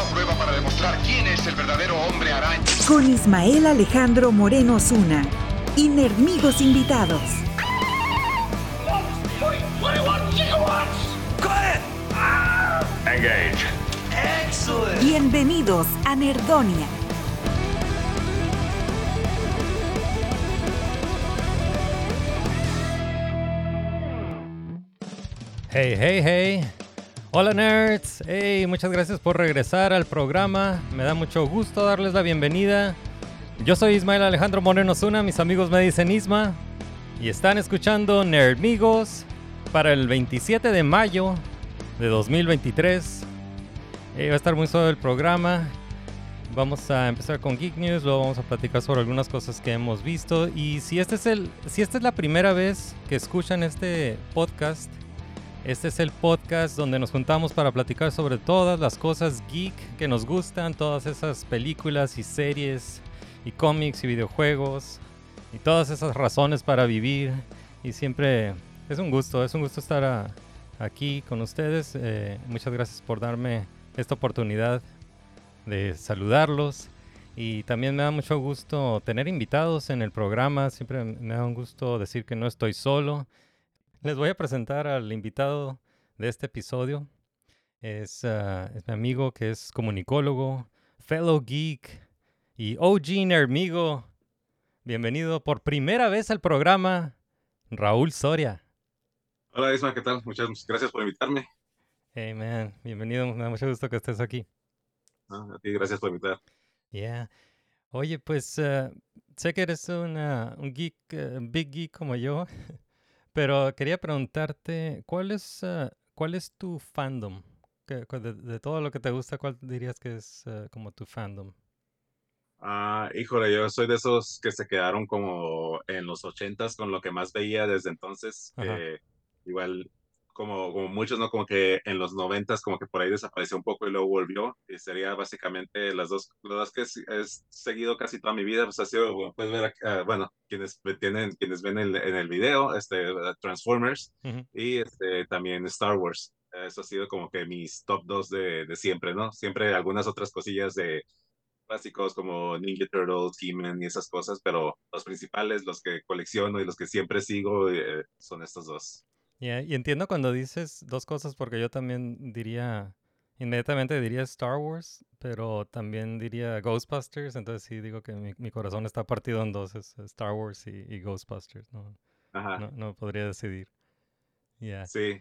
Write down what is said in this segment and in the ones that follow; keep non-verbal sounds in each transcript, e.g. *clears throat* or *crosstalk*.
Una prueba para demostrar quién es el verdadero hombre araña. Con Ismael Alejandro Moreno Zuna. Y Nerdmigos invitados. Engage. Bienvenidos a Nerdonia. Hey, hey, hey. Hola nerds. Hey, muchas gracias por regresar al programa. Me da mucho gusto darles la bienvenida. Yo soy Ismael Alejandro Moreno Zuna, mis amigos me dicen Isma. Y están escuchando Nerdmigos para el 27 de mayo de 2023. Eh, va a estar muy suave el programa. Vamos a empezar con Geek News, luego vamos a platicar sobre algunas cosas que hemos visto. Y si este es el, si esta es la primera vez que escuchan este podcast, este es el podcast donde nos juntamos para platicar sobre todas las cosas geek que nos gustan, todas esas películas y series y cómics y videojuegos y todas esas razones para vivir. Y siempre es un gusto, es un gusto estar a- aquí con ustedes. Eh, muchas gracias por darme esta oportunidad de saludarlos. Y también me da mucho gusto tener invitados en el programa. Siempre me da un gusto decir que no estoy solo. Les voy a presentar al invitado de este episodio. Es, ah, es mi amigo que es comunicólogo, fellow geek y OG Nerdmigo. Bienvenido por primera vez al programa, Raúl Soria. Hola Isma, ¿qué tal? Muchas gracias por invitarme. Hey man, bienvenido, me da mucho gusto que estés aquí. ¿no? A ti, gracias por invitar. Yeah. Oye, pues eh, sé que eres una, un geek, eh, big geek como yo, *laughs* pero quería preguntarte, ¿cuál es, eh, cuál es tu fandom? ¿Qué- cu- De, de todo lo que te gusta, ¿cuál dirías que es eh, como tu fandom? Ah, híjole, yo soy de esos que se quedaron como en los ochentas con lo que más veía desde entonces. Que igual, como, como muchos, ¿no? Como que en los noventas, como que por ahí desapareció un poco y luego volvió. Y sería básicamente las dos, las dos que he seguido casi toda mi vida. Pues ha sido, bueno, puedes ver, ah, bueno, quienes tienen, quienes ven el, en el video, este, Transformers. Ujú. y este, también Star Wars. Eso ha sido como que mis top dos de, de siempre, ¿no? Siempre algunas otras cosillas de básicos como Ninja Turtles, He-Man y esas cosas, pero los principales, los que colecciono y los que siempre sigo eh, son estos dos. Yeah, y entiendo cuando dices dos cosas porque yo también diría, inmediatamente diría Star Wars, pero también diría Ghostbusters, entonces sí digo que mi, mi corazón está partido en dos, es Star Wars y, y Ghostbusters, no, Ajá, no, no podría decidir. Yeah. sí.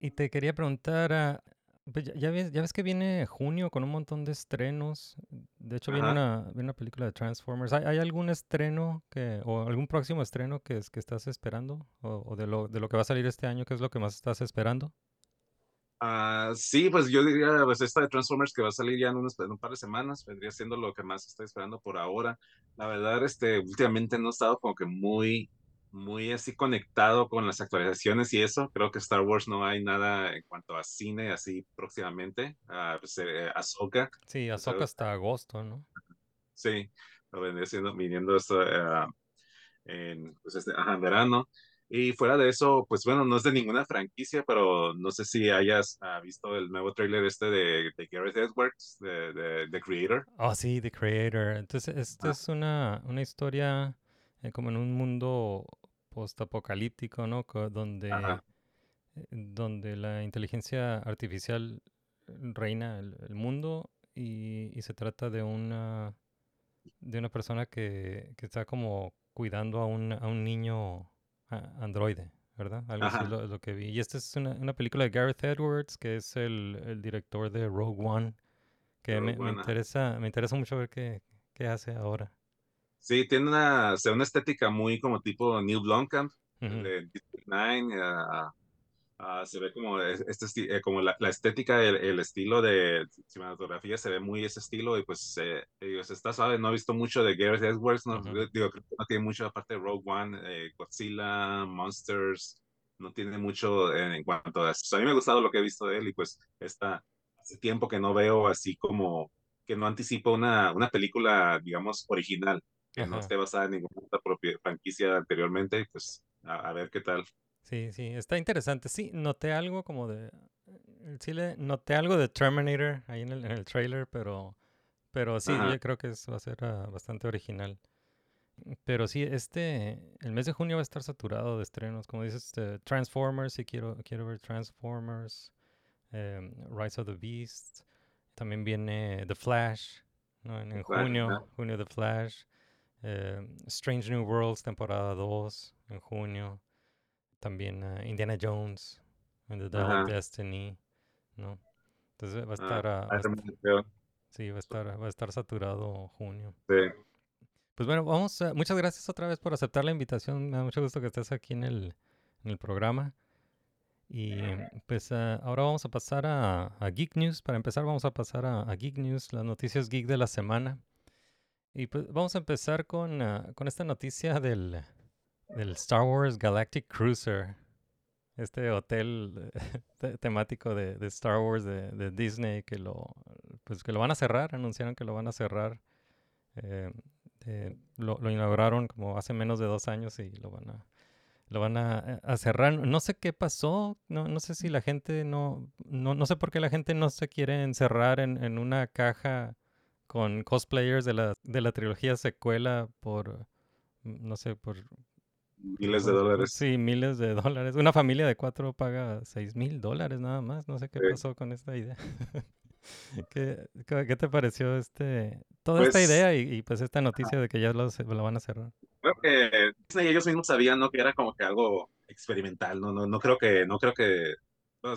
Y te quería preguntar, ah, pues ya, ya ves, ya ves que viene junio con un montón de estrenos. De hecho, viene una, viene una película de Transformers. ¿Hay, hay algún estreno que, o algún próximo estreno que, que estás esperando? O, o de lo, de lo que va a salir este año, ¿qué es lo que más estás esperando? Ah, sí, pues yo diría, pues esta de Transformers que va a salir ya en, unos- en un par de semanas, vendría siendo lo que más estoy esperando por ahora. La verdad, este, últimamente no he estado como que muy, muy así conectado con las actualizaciones y eso. Creo que Star Wars no hay nada en cuanto a cine así próximamente. Ah, pues eh, Ahsoka, Sí, Ahsoka ah, hasta agosto, ¿no? sí, lo vendría siendo, viniendo esto eh, en, pues este, ajá, verano. Y fuera de eso, pues bueno, no es de ninguna franquicia, pero no sé si hayas ah, visto el nuevo tráiler este de, de Gareth Edwards, de, de, de Creator. Oh, sí, The Creator. Entonces, esta Ah. es una, una historia eh, como en un mundo postapocalíptico, ¿no? Donde, Ajá. eh, donde la inteligencia artificial reina el, el mundo y, y se trata de una, de una persona que, que está como cuidando a un, a un niño androide, ¿verdad? Algo así Ajá. lo, lo que vi. Y esta es una, una película de Gareth Edwards, que es el, el director de Rogue One, que me, Rogue me interesa, me interesa mucho ver qué, qué hace ahora. Sí, tiene una, o sea, una estética muy como tipo Neil Blomkamp, el Ujú. de 9, ah, Ah, se ve como es- este eh, como la, la estética, el, el estilo de cinematografía se ve muy ese estilo y pues eh, está suave. No he visto mucho de Gareth Edwards, no, digo, creo que no tiene mucho aparte de Rogue One, eh, Godzilla, Monsters, no tiene mucho en, en cuanto a eso. A mí me ha gustado lo que he visto de él y pues está hace tiempo que no veo así como que no anticipo una, una película, digamos, original, que no esté basada en ninguna otra propia franquicia anteriormente y pues a, a ver qué tal. Sí, sí, está interesante. Sí, noté algo como de... Sí, le noté algo de Terminator ahí en el, en el trailer, pero, pero sí, Ajá. yo creo que es- va a ser ah, bastante original. Pero sí, este, el mes de junio va a estar saturado de estrenos. Como dices, este, Transformers, sí quiero, quiero ver Transformers, em, Rise of the Beast. También viene The Flash, ¿no? En, en Flash, junio, junio The Flash. Em, Strange New Worlds, temporada 2, en junio. También ah, Indiana Jones, and the Dial of. Destiny, ¿no? Entonces va a Ah, estar, ah, a sí, va a estar, va a estar saturado junio. Sí. Pues bueno, vamos a- muchas gracias otra vez por aceptar la invitación. Me da mucho gusto que estés aquí en el, en el programa. Y pues ah, ahora vamos a pasar a, a Geek News. Para empezar, vamos a pasar a, a Geek News, las noticias geek de la semana. Y pues vamos a empezar con, ah, con esta noticia del, del Star Wars Galactic Cruiser. Este hotel *laughs* te- temático de, de Star Wars de, de Disney que lo, pues que lo van a cerrar. Anunciaron que lo van a cerrar. Eh, eh, lo, lo inauguraron como hace menos de dos años y lo van a, lo van a, a cerrar. No sé qué pasó, no, no sé si la gente no, no, no sé por qué la gente no se quiere encerrar en, en una caja con cosplayers de la, de la trilogía secuela por, mm, no sé, por... Miles de dólares. Sí, miles de *laughs* dólares. Una familia de cuatro paga seis mil dólares nada más. No sé qué Sí. pasó con esta idea. *laughs* ¿Qué, qué te pareció este toda esta Pues- idea y, y, pues esta noticia de que ya lo, lo van a cerrar? Creo que Disney ellos mismos sabían, ¿no? Que era como que algo experimental, ¿no? No, no creo que, no creo que, no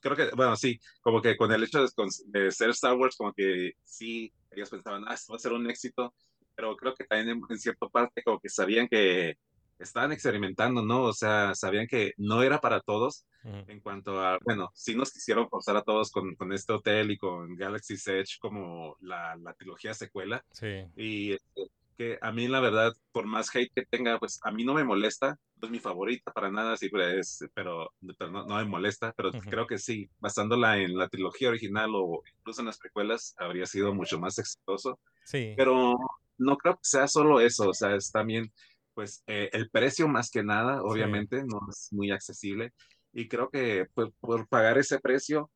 creo que, bueno, sí, como que con el hecho de, de ser Star Wars, como que sí, ellos pensaban, ah, esto va a ser un éxito, pero creo que también en, en cierta parte como que sabían que estaban experimentando, ¿no? O sea, sabían que no era para todos Ujú, en cuanto a, bueno, sí nos quisieron forzar a todos con, con este hotel y con Galaxy's Edge como la, la trilogía secuela. Sí, Y este, que a mí, la verdad, por más hate que tenga, pues a mí no me molesta. No es mi favorita para nada, sí, pues, pero, pero no, no me molesta. Pero Ujú. creo que sí, basándola en la trilogía original o incluso en las precuelas, habría sido mucho más exitoso. sí, Pero no creo que sea solo eso, o sea, es también, pues, eh, el precio más que nada, obviamente, no es muy accesible. Y creo que pues, por pagar ese precio,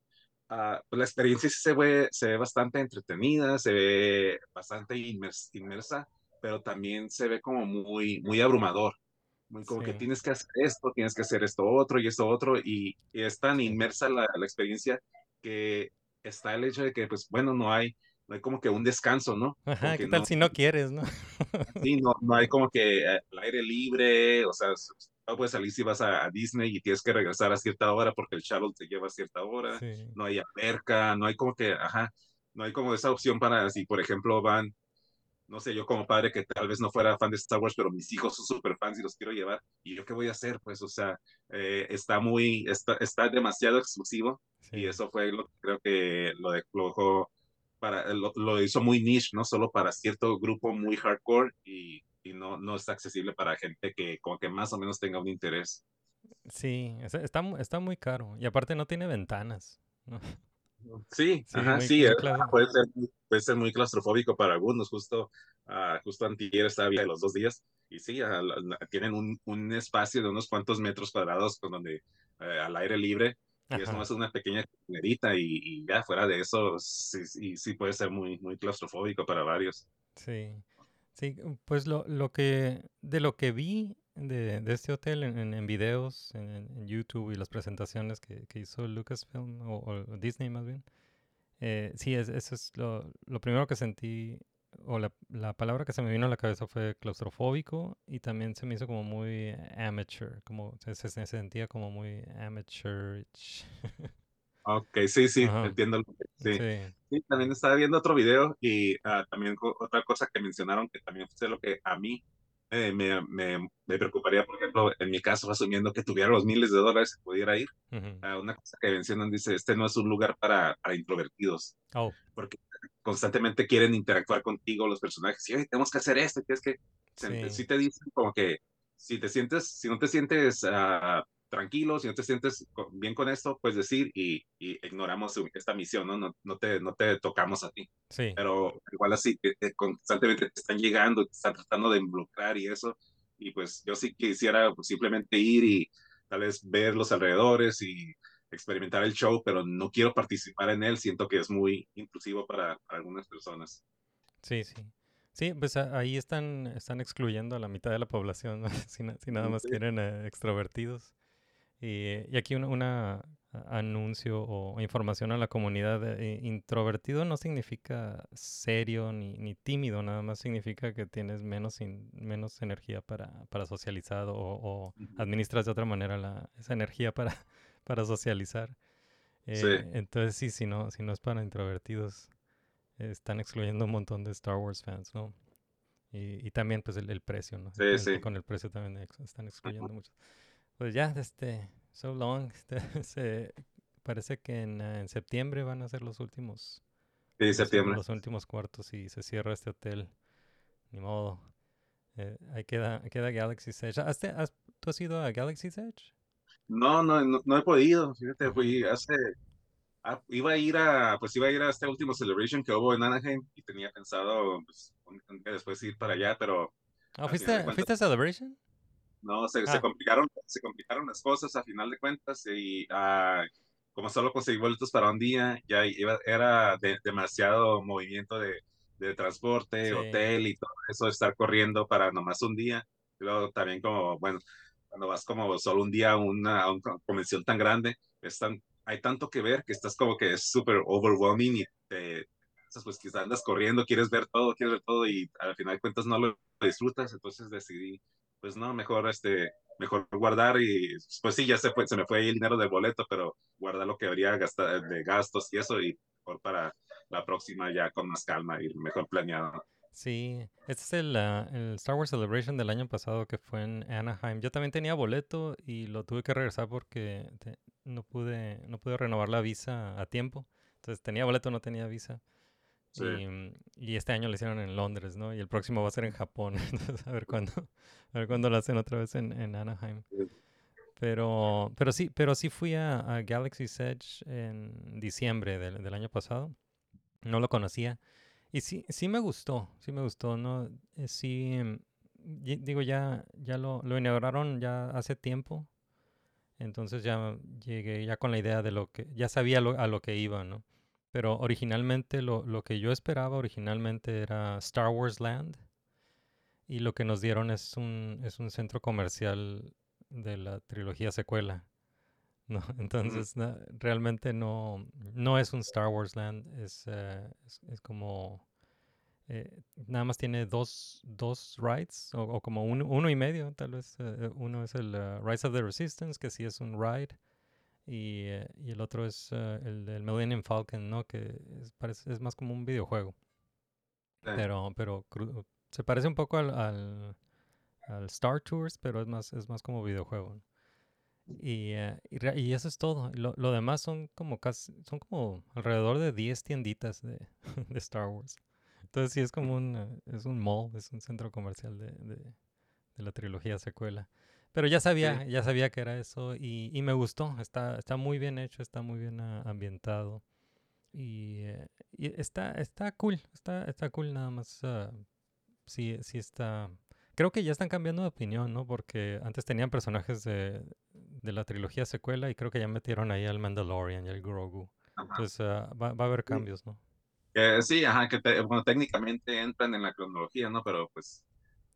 ah, pues, la experiencia sí se ve, se ve bastante entretenida, se ve bastante inmers- inmersa, pero también se ve como muy, muy abrumador. Muy como que Sí. tienes que hacer esto, tienes que hacer esto otro y esto otro, y, y es tan inmersa la, la experiencia que está el hecho de que, pues bueno, no hay, no hay como que un descanso, ¿no? Ajá, ¿qué que tal no- si no quieres, no? *laughs* Sí, no, no hay como que eh, el aire libre, o sea, no puedes salir si vas a, a Disney y tienes que regresar a cierta hora porque el shuttle te lleva a cierta hora, Sí, no hay alberca, no hay como que, ajá, no hay como esa opción para si, por ejemplo, van, no sé, yo como padre que tal vez no fuera fan de Star Wars, pero mis hijos son súper fans y los quiero llevar, ¿y yo qué voy a hacer? Pues, o sea, eh, está muy, está, está demasiado exclusivo y eso fue lo que creo que lo dejó para, lo, lo hizo muy niche, no solo para cierto grupo muy hardcore y, y no, no está accesible para gente que como que más o menos tenga un interés. Sí, es- está, está muy caro. Y aparte no tiene ventanas. ¿no? Sí, Sí, ajá, sí, eh, puede ser, puede ser muy claustrofóbico para algunos, justo, ah, justo antier estaba de los dos días, y sí, tienen un, un espacio de unos cuantos metros cuadrados con donde eh, al aire libre, y es nomás una pequeña comerita, y, y ya fuera de eso, sí, sí, sí puede ser muy, muy claustrofóbico para varios. Sí, sí, pues lo, lo que, de lo que vi de, de este hotel en, en- en videos, en, en YouTube y las presentaciones que, que hizo Lucasfilm o, o Disney más bien, eh, sí, es, eso es lo, lo primero que sentí, o la, la palabra que se me vino a la cabeza fue claustrofóbico y también se me hizo como muy amateur, como se, se- se sentía como muy amateur. *laughs* Ok, sí, sí, Ajá. entiendo. Sí. Sí, Sí, también estaba viendo otro video y ah, también otra cosa que mencionaron que también fue lo que a mí me, me, me, me preocuparía, por ejemplo, en mi caso, asumiendo que tuviera los miles de dólares, pudiera ir. Ujú. a una cosa que mencionan, dice, este no es un lugar para, para introvertidos, Oh, porque constantemente quieren interactuar contigo los personajes, y "Oye, tenemos que hacer esto, tienes que, Sí. si te dicen como que, si te sientes, si no te sientes ah, tranquilo, si no te sientes bien con esto, puedes decir, y, y ignoramos esta misión, ¿no? No, no, te, no te tocamos a ti sí. pero igual así, que, que constantemente te están llegando, te están tratando de involucrar y eso, y pues yo sí quisiera pues, simplemente ir y tal vez ver los alrededores y experimentar el show, pero no quiero participar en él, siento que es muy intrusivo para, para algunas personas. Sí, sí. Sí, pues ahí están, están excluyendo a la mitad de la población, ¿no? *laughs* si, na- si nada más quieren eh, extrovertidos. Y, y aquí un una, a- anuncio o información a la comunidad. eh, introvertido no significa serio ni, ni tímido, nada más significa que tienes menos, in- menos energía para, para socializar o, administras de otra manera la, esa energía para, *laughs* para socializar. Sí. Eh, Entonces sí, si no, si no es para introvertidos, eh, están excluyendo un montón de Star Wars fans, ¿no? Y, y también pues el, el precio, ¿no? Sí, sí. Con el precio también están excluyendo mucho. Pues ya, este, so long, *laughs* este, se- parece que en, en septiembre van a ser los últimos, Sí, septiembre. los últimos cuartos y se cierra este hotel. Ni modo. Eh, ahí queda, queda Galaxy's Edge. ¿Has ¿Tú has ido a Galaxy's Edge? No, no, no, no he podido, fíjate, fui hace, ah, iba a ir a, pues iba a ir a este último celebration que hubo en Anaheim y tenía pensado, pues, un- un día después ir para allá, pero Al ¿fuiste, ¿fuiste a Celebration? No, se, Ah. se complicaron, se complicaron las cosas a final de cuentas y ah, como solo conseguí boletos para un día, ya iba, era de- demasiado movimiento de, de transporte, Sí. hotel y todo eso, estar corriendo para nomás un día. Y luego también como, bueno, cuando vas como solo un día a una, a una convención tan grande, están, hay tanto que ver que estás como que es súper overwhelming y te, pues quizás andas corriendo, quieres ver todo, quieres ver todo y al final de cuentas no lo disfrutas, entonces decidí pues no, mejor este, mejor guardar y pues sí, ya se fue, se me fue ahí el dinero del boleto, pero guardar lo que habría gastado de gastos y eso y mejor para la próxima ya con más calma y mejor planeado. Sí, este es el, ah, el Star Wars Celebration del año pasado que fue en Anaheim. Yo también tenía boleto y lo tuve que regresar porque te- no pude, no pude renovar la visa a tiempo. Entonces tenía boleto, no tenía visa. Sí. Y, mm, y este año lo hicieron en Londres, ¿no? Y el próximo va a ser en Japón. *laughs* Entonces, a ver cuándo, a ver cuándo lo hacen otra vez en, en Anaheim. Sí. Pero, pero sí, pero sí fui a, a Galaxy's Edge en diciembre del, del año pasado. No lo conocía. Y sí, sí me gustó, sí me gustó, ¿no? Eh, sí, y- digo, ya, ya lo, lo inauguraron ya hace tiempo. Entonces ya llegué ya con la idea de lo que, ya sabía lo- a lo que iba, ¿no? Pero originalmente lo, lo que yo esperaba originalmente era Star Wars Land. Y lo que nos dieron es un, es un centro comercial de la trilogía secuela. *laughs* ¿no? Entonces, realmente no, no es un Star Wars Land, es, eh, es, es como... eh, nada más tiene dos, dos rides, o, o como uno, uno y medio, tal vez. eh, uno es el eh, Rise of the Resistance, que sí es un ride, y, eh, y el otro es eh, el del Millennium Falcon, ¿no? Que es, parece, es más como un videojuego. Sí. Pero, pero se parece un poco al, al, al Star Tours, pero es más, es más como videojuego. ¿no? Y, eh, y, eso es todo. Lo, lo demás son como casi, son como alrededor de 10 tienditas de, *laughs* de Star Wars. Entonces sí es como un, es un mall, es un centro comercial de, de, de la trilogía secuela. Pero ya sabía, ya sabía que era eso y, y me gustó. Está, está muy bien hecho, está muy bien ah, ambientado. Y, eh, y está, está cool, está, está cool nada más. ah, sí, sí está. Creo que ya están cambiando de opinión, ¿no? Porque antes tenían personajes de, de la trilogía secuela y creo que ya metieron ahí al Mandalorian y al Grogu. Ajá. Entonces ah, va, va a haber cambios, ¿no? Eh, sí, ajá, que te- bueno, técnicamente entran en la cronología, ¿no? Pero pues,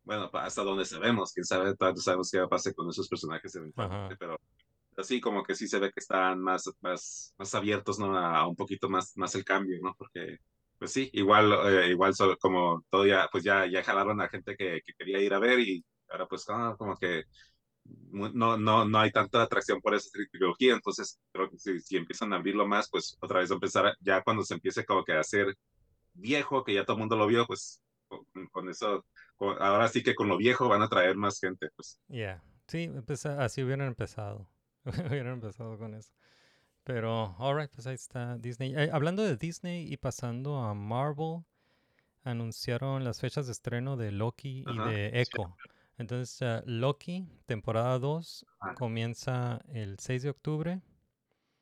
bueno, hasta donde sabemos, quién sabe, tanto sabemos qué va a pasar con esos personajes eventualmente, Ajá. pero así como que sí se ve que están más, más, más abiertos, ¿no? A, a un poquito más, más el cambio, ¿no? Porque, pues sí, igual, eh, igual solo, como todo ya, pues ya, ya jalaron a gente que, que quería ir a ver y ahora pues ah, como que no, no, no hay tanta atracción por esa trilogía, entonces creo que si, si empiezan a abrirlo más, pues otra vez empezar, ya cuando se empiece como que a hacer viejo, que ya todo el mundo lo vio, pues con, con eso ahora sí que con lo viejo van a traer más gente, pues. Yeah. Sí, pues así hubieran empezado. *laughs* hubieran empezado con eso. Pero, alright, pues ahí está Disney. Eh, hablando de Disney y pasando a Marvel, anunciaron las fechas de estreno de Loki y Ajá, de sí. Echo. Entonces, eh, Loki, temporada 2, Ajá. comienza el 6 de octubre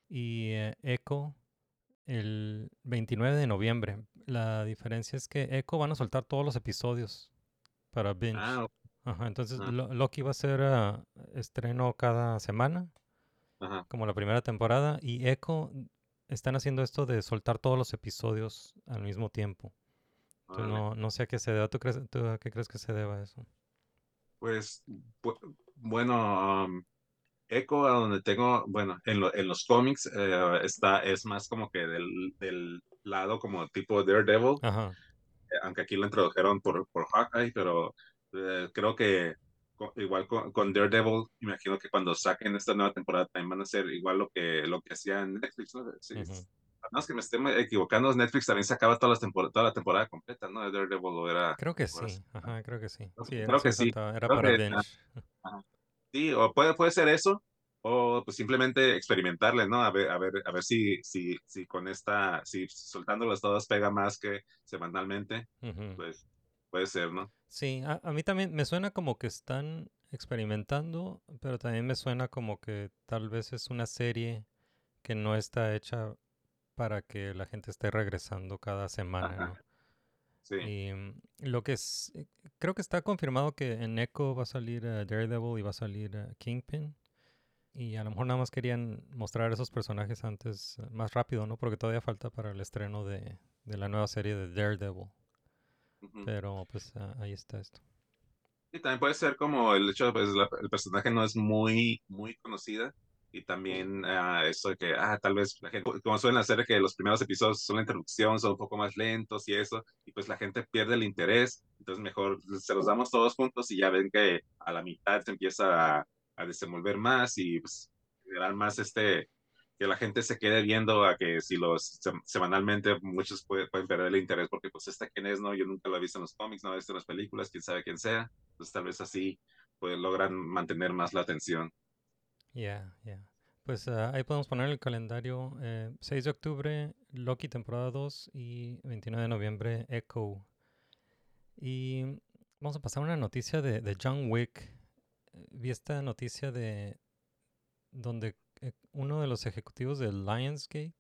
y eh, Echo el 29 de noviembre. La diferencia es que Echo van a soltar todos los episodios para binge. Ah, ok, Ajá, entonces Ah. Lo- Loki va a ser ah, estreno cada semana, ajá. como la primera temporada, y Echo están haciendo esto de soltar todos los episodios al mismo tiempo. Entonces no, no sé a qué se deba. ¿Tú, crees, tú a qué crees que se deba eso? Pues, bu- bueno, um, Echo, a donde tengo, bueno, en, lo- en los cómics eh, está, es más como que del, del lado como tipo Daredevil, Ajá. Aunque aquí lo introdujeron por, por Hawkeye, pero eh, creo que igual con, con Daredevil, imagino que cuando saquen esta nueva temporada también van a hacer igual lo que, lo que hacía Netflix, ¿no? Sí, Ujú. No es que me esté equivocando, Netflix también sacaba todas las tempor- toda la temporada completa, ¿no? De Daredevil era... Creo que sí. Ajá, creo que sí. Creo Sí, creo que sí, era Creo para que- binge. Sí, o puede, puede ser eso, o pues simplemente experimentarle, ¿no? A ver, a ver, a ver si, si, si con esta, si soltándolas todas pega más que semanalmente, pues puede ser, ¿no? Sí, a, a mí también me suena como que están experimentando, pero también me suena como que tal vez es una serie que no está hecha para que la gente esté regresando cada semana, Ajá. ¿no? Sí. Y mm, lo que es, eh, creo que está confirmado que en Echo va a salir eh, Daredevil y va a salir eh, Kingpin. Y a lo mejor nada más querían mostrar esos personajes antes, eh, más rápido, ¿no? Porque todavía falta para el estreno de, de la nueva serie de Daredevil. Ujú. Pero pues ah, ahí está esto. Y también puede ser como el hecho, pues la- el personaje no es muy, muy conocida. Y también ah, eso de que, ah, tal vez la gente, como suelen hacer que los primeros episodios son la introducción, son un poco más lentos y eso, y pues la gente pierde el interés. Entonces mejor se los damos todos juntos y ya ven que a la mitad se empieza a, a desenvolver más y pues generar más este, que la gente se quede viendo a que si los sem- semanalmente muchos puede- pueden perder el interés porque pues este quién es, no, yo nunca lo he visto en los cómics, no lo he visto en las películas, quién sabe quién sea. Entonces tal vez así pues logran mantener más la atención. Ya, ya. Pues ah, ahí podemos poner el calendario. eh, 6 de octubre, Loki temporada 2 y 29 de noviembre, Echo. Y vamos a pasar una noticia de, de John Wick. Eh, Vi esta noticia de donde eh, uno de los ejecutivos de Lionsgate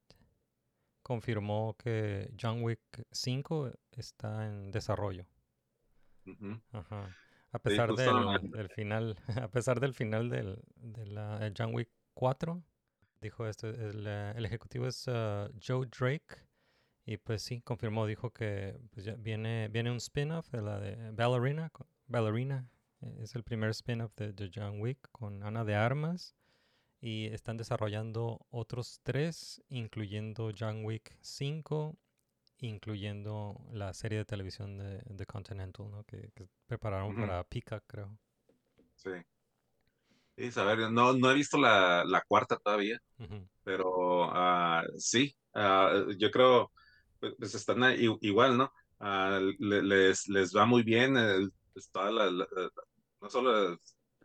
confirmó que John Wick 5 está en desarrollo. Ajá. A pesar del, final, *laughs* a pesar del final del, de la el John Wick 4, dijo esto, el, eh, el ejecutivo es Joe Drake y pues sí, confirmó, dijo que pues, ya viene, viene un spin-off de la de Ballerina, Ballerina, eh, es el primer spin-off de, de John Wick con Ana de Armas y están desarrollando otros tres, incluyendo John Wick 5 incluyendo la serie de televisión de, de Continental, ¿no? Que, que prepararon para Peacock, creo. Sí. Sí, a ver, no, no he visto la, la cuarta todavía, pero ah, sí, ah, yo creo, pues, pues están igual, ¿no? Ah, le- les, les va muy bien, el- pues, toda la- no solo,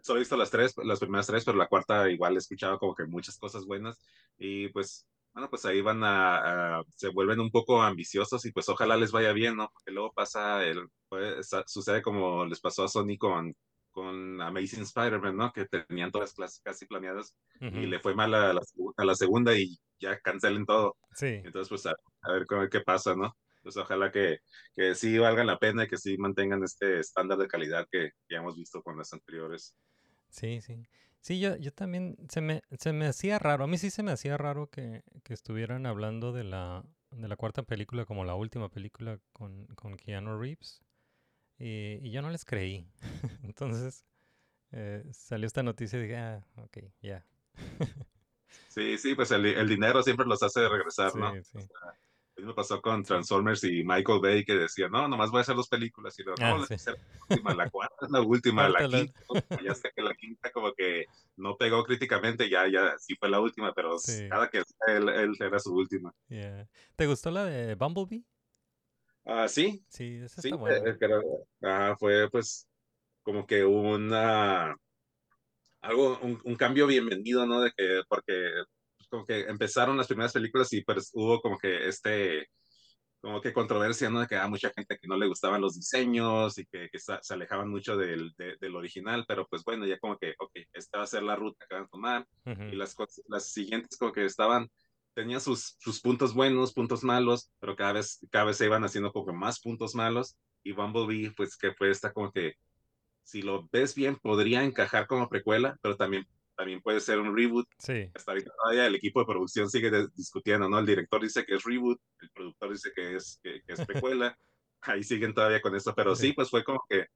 solo he visto las tres, las primeras tres, pero la cuarta igual he escuchado como que muchas cosas buenas y pues, bueno, pues ahí van a, a- se vuelven un poco ambiciosos y pues ojalá les vaya bien, ¿no? Porque luego pasa, el, sucede como les pasó a Sony con, con Amazing Spider-Man, ¿no? Que tenían todas las clases casi planeadas y le fue mal a la, segu- a la segunda y ya cancelen todo. Sí, Entonces, pues a, a ver qué pasa, ¿no? Pues ojalá que, que sí valgan la pena y que sí mantengan este estándar de calidad que ya hemos visto con las anteriores. sí, sí. Sí, yo, yo también, se me, se me hacía raro, a mí sí se me hacía raro que, que estuvieran hablando de la, de la cuarta película como la última película con, con Keanu Reeves. Y, y yo no les creí. ន្ធ eh, *laughs* salió esta noticia y dije, ah, ok, ya. Sí, sí, pues el, el dinero siempre los hace regresar, Sí, ¿no? sí. Lo mismo pasó con Transformers y Michael Bay que decía, no, nomás voy a hacer dos películas. Y luego, Ah, no, la sí. última, la cuarta es la última, la quinta, ya sé que la quinta como que no pegó críticamente, ya, ya, sí fue la última, pero Sí. cada que él, él era su última. Yeah. ¿Te gustó la de Bumblebee? Ah, sí, Sí, esa sí, está buena. eh, pero, ah, fue pues como que una, algo, un, un cambio bienvenido, ¿no? De que, porque como que empezaron las primeras películas y pues hubo como que este, como que controversia, ¿no? De que a mucha gente que no le gustaban los diseños y que, que se alejaban mucho del, de- del original, pero pues bueno, ya como que, ok, esta va a ser la ruta que van a tomar Ujú. y las, cosas- las siguientes como que estaban, tenían sus, sus puntos buenos, puntos malos, pero cada vez, cada vez se iban haciendo como que más puntos malos y Bumblebee, pues que fue esta como que, si lo ves bien, podría encajar como precuela, pero también, también puede ser un reboot. Sí, hasta ahorita todavía el equipo de producción sigue de- discutiendo, ¿no? El director dice que es reboot, el productor dice que es, que, que es precuela, *laughs* ahí siguen todavía con eso, pero sí, Sí. pues fue como que,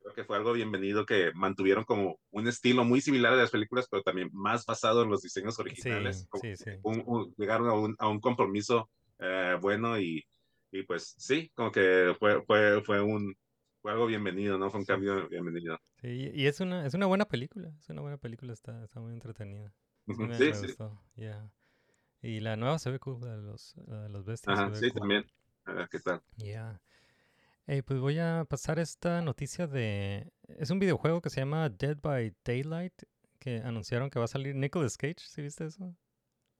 creo que fue algo bienvenido que mantuvieron como un estilo muy similar a las películas, pero también más basado en los diseños originales, Sí, un- un- llegaron a un, a un compromiso eh, bueno y, y pues sí, como que fue, fue, fue un... Fue algo bienvenido, ¿no? Fue un Sí. cambio bienvenido. Sí, y es una, es una buena película. Es una buena película, está, está muy entretenida. Sí, me, Sí, me sí. gustó. yeah. Y la nueva se ve cool, la de los, la de los bestias. Ajá, sí, cool. también. A ver qué tal. Yeah. Hey, pues voy a pasar esta noticia de... Es un videojuego que se llama Dead by Daylight, que anunciaron que va a salir Nicolas Cage, ¿sí viste eso?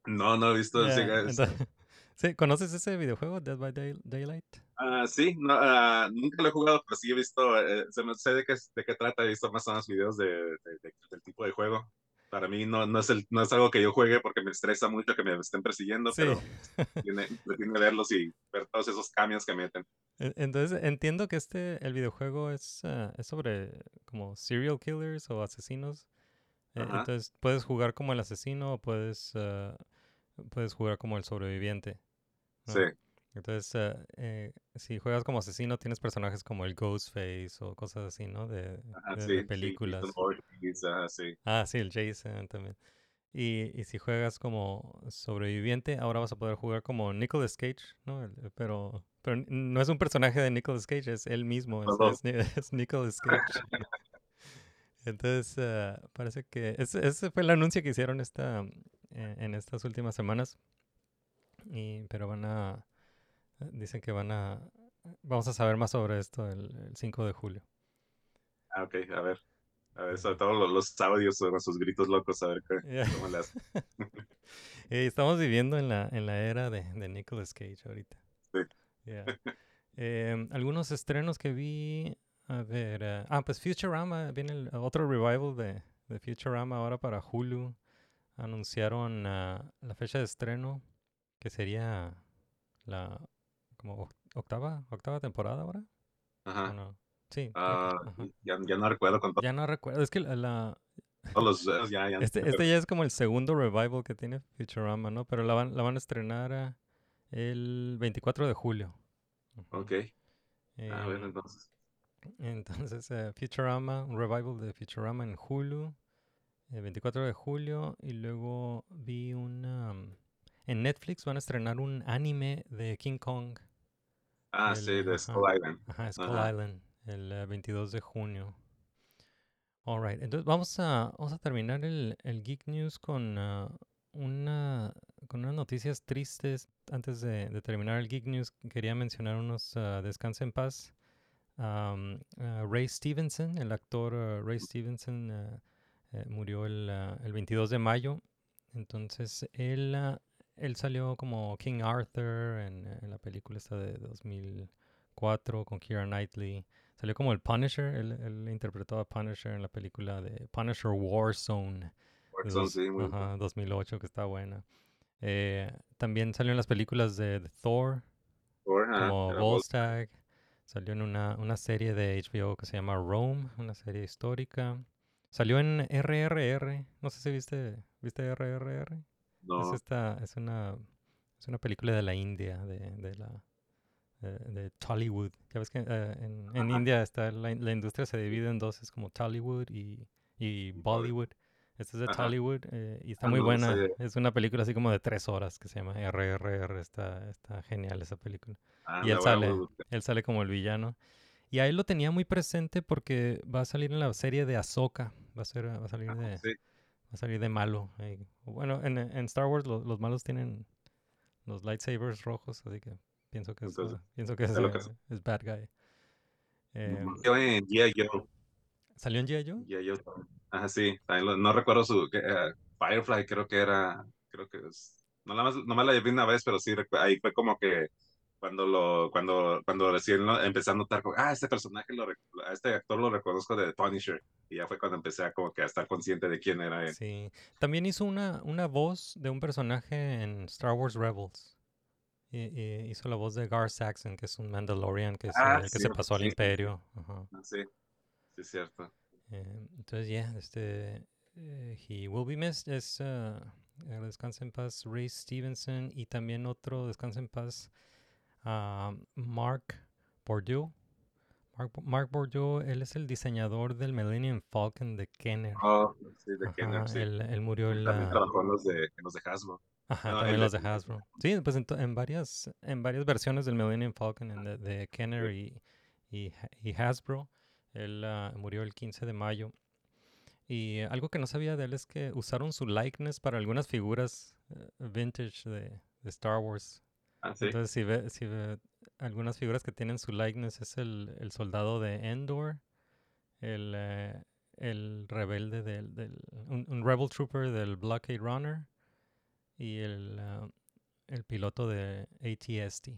No, no he visto. Yeah, sí, es- entonces- *laughs* sí, ¿Conoces ese videojuego, Dead by Day- Daylight? Ah, sí, no, ah, nunca lo he jugado, pero sí he visto, eh, se me- sé de qué, de qué trata, he visto más o menos videos de, de- de- del tipo de juego. Para mí no, no, es el, no es algo que yo juegue porque me estresa mucho que me estén persiguiendo, Sí. pero *laughs* tiene, tiene verlos y ver todos esos cambios que meten. E- Entonces entiendo que este, el videojuego es, ah, es sobre como serial killers o asesinos. Ajá. entonces puedes jugar como el asesino o puedes, ah, puedes jugar como el sobreviviente. ¿no? Sí, Entonces, ah, eh, si juegas como asesino, tienes personajes como el Ghostface o cosas así, ¿no? De, ajá, de- sí, de sí, películas. Voorhees, ajá, sí. Ah, sí, el Jason también. Y, y si juegas como sobreviviente, ahora vas a poder jugar como Nicolas Cage, ¿no? Eh, pero, pero no es un personaje de Nicolas Cage, es él mismo, es, es *laughs* es Nicolas Cage. Entonces, ah, parece que ese, ese fue el anuncio que hicieron esta, eh, en estas últimas semanas. Y, pero van a, dicen que van a, vamos a saber más sobre esto el, el 5 de julio. Ah, ok, a ver. A ver, sobre todo los, los audios con sus gritos locos, a ver qué, Yeah. cómo le. Eh, *laughs* estamos viviendo en la, en la era de, de Nicolas Cage ahorita. Sí. Yeah. *laughs* Em, algunos estrenos que vi, a ver, eh, ah, pues Futurama, viene el, otro revival de, de Futurama ahora para Hulu. Anunciaron ah, la fecha de estreno, que sería la como oc- octava, octava temporada ahora. ¿o Ajá. no? Sí. Ah, ya, ya no recuerdo con Ya no recuerdo, es que la- la, *laughs* todos los... Ya, ya, Este, este ya es como el segundo revival que tiene Futurama, ¿no? Pero la van, la van a estrenar ah, el 24 de julio. Ok, a ver, Eh, entonces. entonces, eh, Futurama, un revival de Futurama en Hulu, el 24 de julio. Y luego vi una... mm, En Netflix van a estrenar un anime de King Kong. Ah, el- sí, de ajá. Skull Island. Ajá, Skull Ajá. Island, el eh, 22 de junio. Alright, entonces vamos a, vamos a terminar el, el Geek News con, ah, una, con unas noticias tristes. Antes de, de terminar el Geek News, quería mencionar unos uh, Descansa en paz. Am, ah, Ray Stevenson, el actor ah, Ray Stevenson, ah, eh, murió el, ah, el 22 de mayo. Entonces, él, ah, él salió como King Arthur en, en la película esta de 2004 con Keira Knightley. Salió como el Punisher, él, él interpretó a Punisher en la película de Punisher Warzone Warzone, dos- sí, muy ajá, 2008, que está buena. Eh, también salió en las películas de, de Thor, Thor, como era Volstagg. Salió en una, una serie de HBO que se llama Rome, una serie histórica. Salió en RRR, no sé si viste, ¿viste RRR? Es, esta, es, una, es una película de la India, de, de la de, de Tollywood. Ya ves que eh, en, en. India está la, la industria se divide en dos, es como Tollywood y, y Bollywood. Esta es de Ajá. Tollywood eh, y está Ah, muy no, buena. Es una película así como de tres horas que se llama RRR. Está, está genial esa película. ah, y él sale, él sale como el villano. Y a él lo tenía muy presente porque va a salir en la serie de Ahsoka. Va a, ser, va a salir Ah, de, sí, Va a salir de malo. ahí. Bueno, en, en Star Wars lo- los malos tienen los lightsabers rojos, así que Pienso que es, Entonces, pienso que es, es lo que eh, es bad guy. Eh, Yo en G.I. Joe. ¿Salió en G.I. Joe? G.I. Joe también. Ajá, sí. no recuerdo su... eh, Firefly creo que era... Creo que es... No la más, nomás la vi una vez, pero sí, ahí fue como que cuando lo cuando cuando recién lo, empecé a notar como, ah este personaje lo a este actor lo reconozco de Punisher y ya fue cuando empecé a como que a estar consciente de quién era él Sí. También hizo una, una voz de un personaje en Star Wars Rebels. Y, y hizo la voz de Gar Saxon, que es un Mandalorian que, se, Ah, que se pasó al. Imperio. Ajá. Ah, sí sí es cierto Eh, entonces, ya, este, eh, he will be missed. Es, uh, descansa en paz, Ray Stevenson. Y también otro, descansa en paz, ah, Mark Bordeaux. Mark, Mark él es el diseñador del Millennium Falcon de Kenner. oh sí de Ajá, Kenner sí él, él murió en también la... trabajó en los de en los de Hasbro Ajá, No, también el los de- Hasbro. Sí, pues en, varias, en varias versiones del Millennium Falcon en de, de Kenner y, y, Ha- y Hasbro. Él ah, murió el 15 de mayo. Y algo que no sabía de él es que usaron su likeness para algunas figuras eh, vintage de, de Star Wars. Ah sí Entonces, si ve, si ve algunas figuras que tienen su likeness, es el, el soldado de Endor, el, eh, el rebelde del, del un, un rebel trooper del Blockade Runner y el, ah, el piloto de ATST.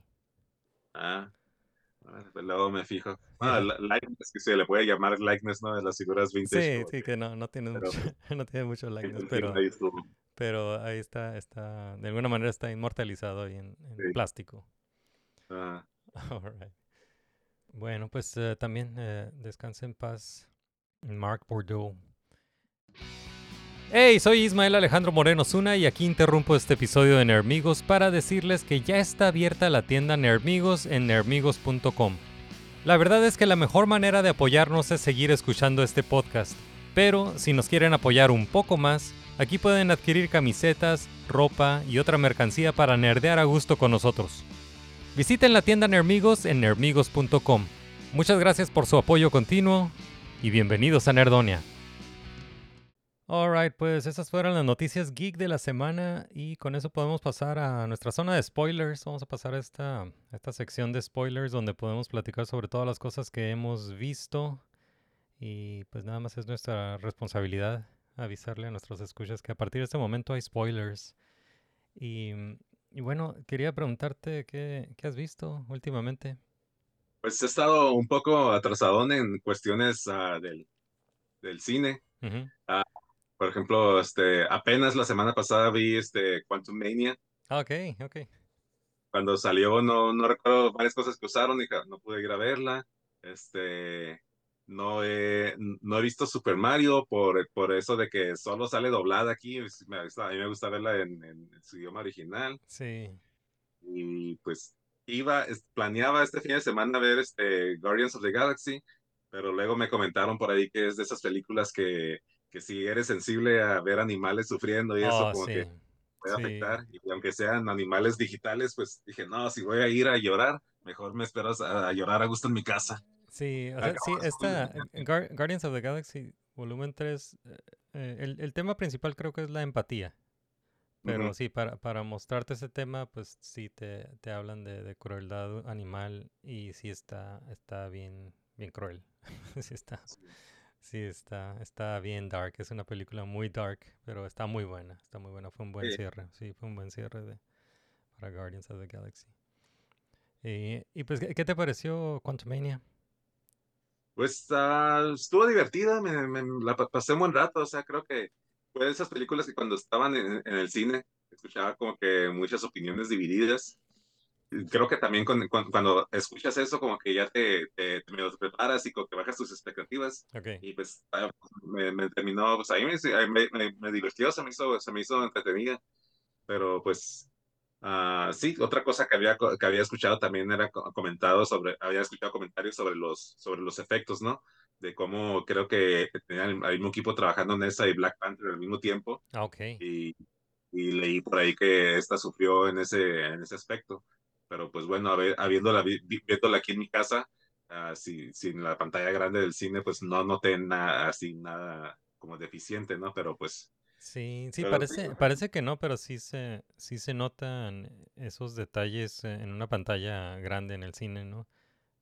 ah pues luego me fijo *laughs* la- likeness que se le puede llamar likeness no de las figuras vintage Sí, sí, que no, no tiene pero- mucho, *laughs* no tiene mucho likeness, pero. Pero ahí está, está, de alguna manera está inmortalizado ahí en, en Sí. plástico. Ah, *laughs* Alright. Bueno, pues eh, también eh, descanse en paz Mark Bordeaux. Hey, soy Ismael Alejandro Moreno Zuna y aquí interrumpo este episodio de Nermigos para decirles que ya está abierta la tienda Nermigos en nermigos.com. La verdad es que la mejor manera de apoyarnos es seguir escuchando este podcast, pero si nos quieren apoyar un poco más, aquí pueden adquirir camisetas, ropa y otra mercancía para nerdear a gusto con nosotros. Visiten la tienda Nermigos en nermigos.com. Muchas gracias por su apoyo continuo y bienvenidos a Nerdonia. Alright, pues esas fueron las noticias geek de la semana y con eso podemos pasar a nuestra zona de spoilers. Vamos a pasar esta, a esta sección de spoilers donde podemos platicar sobre todas las cosas que hemos visto y pues nada más es nuestra responsabilidad avisarle a nuestros escuchas que a partir de este momento hay spoilers. Y, y bueno, quería preguntarte qué, qué has visto últimamente. Pues he estado un poco atrasadón en cuestiones ah, del, del cine. Ujú. Por ejemplo, este, apenas la semana pasada vi este Quantum Mania. Ah, ok, ok. Cuando salió, no, no recuerdo varias cosas que usaron y ja- no pude ir a verla. Este, no he, no he visto Super Mario por, por eso de que solo sale doblada aquí. Es- me gusta- a mí me gusta verla en, en su idioma original. Sí. y pues iba, planeaba este fin de semana ver este Guardians of the Galaxy, pero luego me comentaron por ahí que es de esas películas que, que si eres sensible a ver animales sufriendo y eso Oh, como sí. que puede sí. afectar, y aunque sean animales digitales, pues dije, no, si voy a ir a llorar, mejor me espero a, a llorar a gusto en mi casa. Sí, o sea, sí, esta Guardians of the Galaxy volumen 3, eh, eh, el, el tema principal creo que es la empatía. Pero sí, para, para mostrarte ese tema, pues sí te, te hablan de, de crueldad animal y sí está, está bien, bien cruel. *laughs* sí está, sí está, está bien dark. Es una película muy dark, pero está muy buena, está muy buena. Fue un buen Sí. cierre, sí, fue un buen cierre de, para Guardians of the Galaxy. Y, y pues, ¿qué, qué te pareció Quantumania? Pues ah, estuvo divertida, me, me- la pa- pasé un buen rato, o sea, creo que fue de esas películas que cuando estaban en, en el cine escuchaba como que muchas opiniones divididas. Creo que también con- cuan- cuando, escuchas eso como que ya te, te, te medio preparas y como que bajas tus expectativas Ok. y pues ah, me, me terminó, pues ahí me, ahí me, me- me divirtió, se me hizo, se me hizo entretenida, pero pues ah, sí, otra cosa que había, que había escuchado también era co- comentado sobre, había escuchado comentarios sobre los, sobre los efectos, ¿no? De cómo creo que tenían el mismo equipo trabajando en esa y Black Panther al mismo tiempo Ah, ok. y, y leí por ahí que esta sufrió en ese, en ese aspecto. Pero pues bueno, habiéndola, vi- vi- viéndola aquí en mi casa, ah, si- sin la pantalla grande del cine, pues no noté nada así, nada como deficiente, ¿no? Pero pues Sí, sí, Pero parece, sí. parece que no, pero sí se, sí se notan esos detalles eh, en una pantalla grande en el cine, ¿no?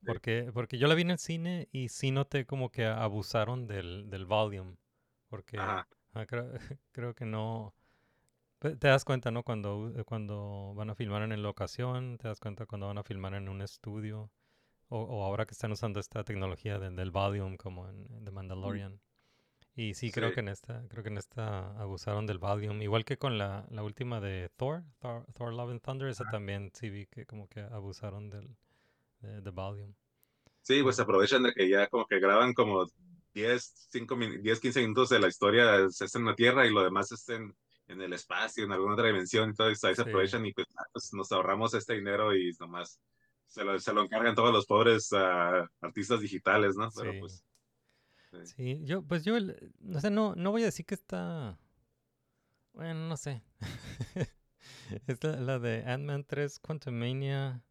Porque, porque yo la vi en el cine y sí noté como que abusaron del, del volume. Porque ah, creo, *laughs* creo que no. Te das cuenta, ¿no? Cuando, eh, cuando van a filmar en locación, te das cuenta cuando van a filmar en un estudio. O, o ahora que están usando esta tecnología del, del volume como en, en The Mandalorian. Y sí, creo Sí. que en esta, creo que en esta abusaron del volume. Igual que con la, la última de Thor, Thor, Thor Love and Thunder, esa también sí vi que como que abusaron del, de, de volume. Sí, pues aprovechan de que ya como que graban como 10, 5, min- 10, 15 minutos de la historia se hace en la Tierra y lo demás es en, en el espacio, en alguna otra dimensión. Entonces ahí se Sí. aprovechan y pues, ah, pues, nos ahorramos este dinero y nomás se lo, se lo encargan todos los pobres ah, artistas digitales, ¿no? Pero Sí. pues sí. Sí, yo, pues yo, no sé, no, no voy a decir que está, bueno, no sé. *laughs* Es la, la de Ant-Man 3 Quantumania,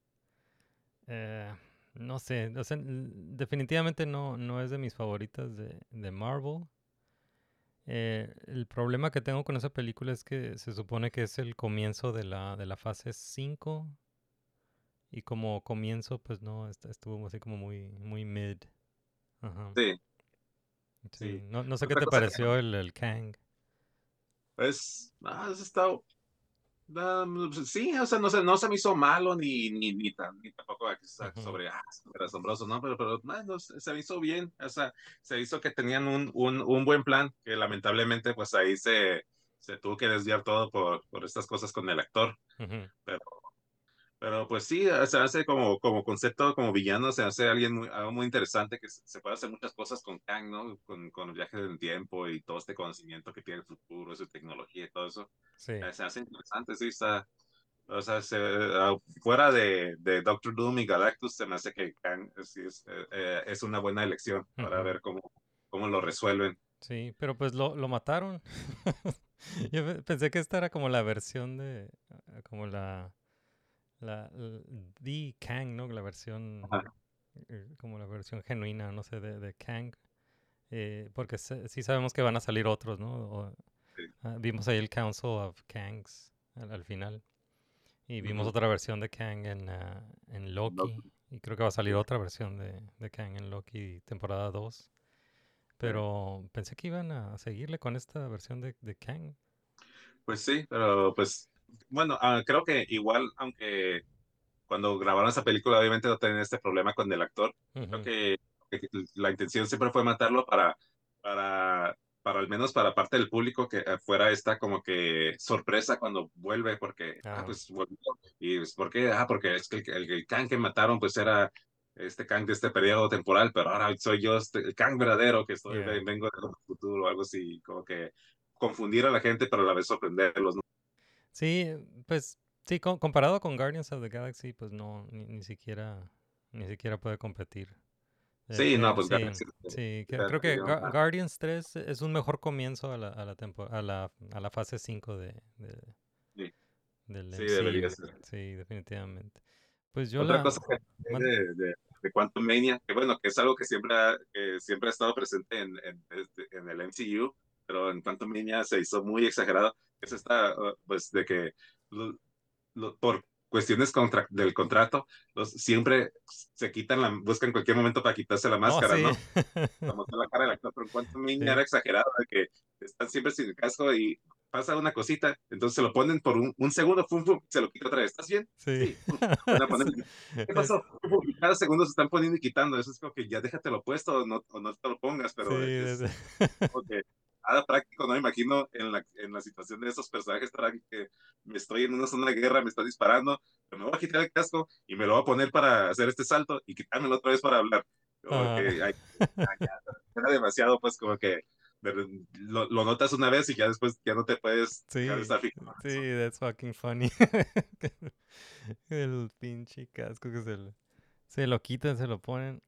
eh, no sé, o sea, definitivamente no, no es de mis favoritas de, de Marvel. Eh, el problema que tengo con esa película es que se supone que es el comienzo de la, de la fase 5 y como comienzo, pues no, est- estuvo así como muy, muy mid. Ajá. Sí, Sí, no, no sé qué te que- pareció el, el Kang. pues, ah, eso está, ah, pues, sí, o sea, no se, no se me hizo malo ni, ni, ni, tan, ni tampoco aquí está Ujú. sobre, ah, súper asombroso, ¿no? Pero, pero ah, no, se me hizo bien, o sea, se hizo que tenían un, un, un buen plan, que lamentablemente pues ahí se, se tuvo que desviar todo por, por estas cosas con el actor, pero, pero pues sí, se hace como, como concepto, como villano, se hace alguien muy, algo muy interesante, que se, se puede hacer muchas cosas con Kang, ¿no? Con, con el viaje del tiempo y todo este conocimiento que tiene el futuro, su tecnología y todo eso. Sí, Eh, se hace interesante, sí, está. O sea, se- ah, fuera de, de Doctor Doom y Galactus, se me hace que Kang sí es, eh, eh, es una buena elección para Ujú. ver cómo, cómo lo resuelven. sí, pero pues lo, lo mataron. *laughs* Yo pe- pensé que esta era como la versión de, como la, la, l- The Kang, ¿no? La versión, Ajá. eh, como la versión genuina, no sé, de, de Kang. Eh, porque se- sí sabemos que van a salir otros, ¿no? O- Sí. ah, vimos ahí el Council of Kangs al, al final. Y vimos otra versión de Kang en, ah, en Loki. Y creo que va a salir otra versión de, de Kang en Loki temporada 2. Pero pensé que iban a seguirle con esta versión de, de Kang. Pues sí, pero pues, bueno, ah, creo que igual, aunque cuando grabaron esa película, obviamente no tenían este problema con el actor. Creo Ujú, que, que la intención siempre fue matarlo para, para, para al menos para parte del público que eh, fuera esta como que sorpresa cuando vuelve, porque, ah, Ah. pues volvió. Y pues, ¿por qué? Ah, porque es que el, el, el Kang que mataron, pues era este Kang de este periodo temporal, pero ahora soy yo este, el Kang verdadero que estoy, Yeah. vengo del futuro o algo así, como que confundir a la gente, pero a la vez sorprenderlos, ¿no? Sí, pues sí, co- comparado con Guardians of the Galaxy, pues no, ni, ni siquiera, ni siquiera puede competir. Eh, Sí, eh, no, pues sí, Guardians, sí, que- creo que una- Guardians 3 es un mejor comienzo a la, a la, tempo- a la, a la fase 5 de, de- Sí. del Sí, debería ser. Sí, definitivamente. Pues yo Otra la... cosa que *laughs* man- de, de, de Quantum Mania, que bueno, que es algo que siempre ha, que siempre ha estado presente en, en, este- en el MCU, pero en Quantum Mania se hizo muy exagerado, es esta, uh, pues, de que lo- lo- por cuestiones contra, del contrato, los, siempre se quitan la, buscan cualquier momento para quitarse la Oh, máscara, sí. ¿no? *laughs* Mostrar la cara del actor, pero en Quantum Mania Sí. era exagerado, de que están siempre sin el casco y pasa una cosita, entonces se lo ponen por un, un segundo, fum, fum, se lo quita otra vez, ¿estás bien? Sí. A *laughs* poner- ¿Qué pasó? Cada segundo se están poniendo y quitando. Eso es como que ya déjatelo puesto o no, o no te lo pongas, pero sí, es es- como que nada práctico, no me imagino en la, en la situación de esos personajes que me estoy en una zona de guerra, me está disparando, pero me voy a quitar el casco y me lo voy a poner para hacer este salto y quitármelo otra vez para hablar. Como Ah. que, era demasiado, pues como que lo, lo notas una vez y ya después ya no te puedes Sí, sí, that's fucking funny. *laughs* El pinche casco que se lo, se lo quitan, se lo ponen.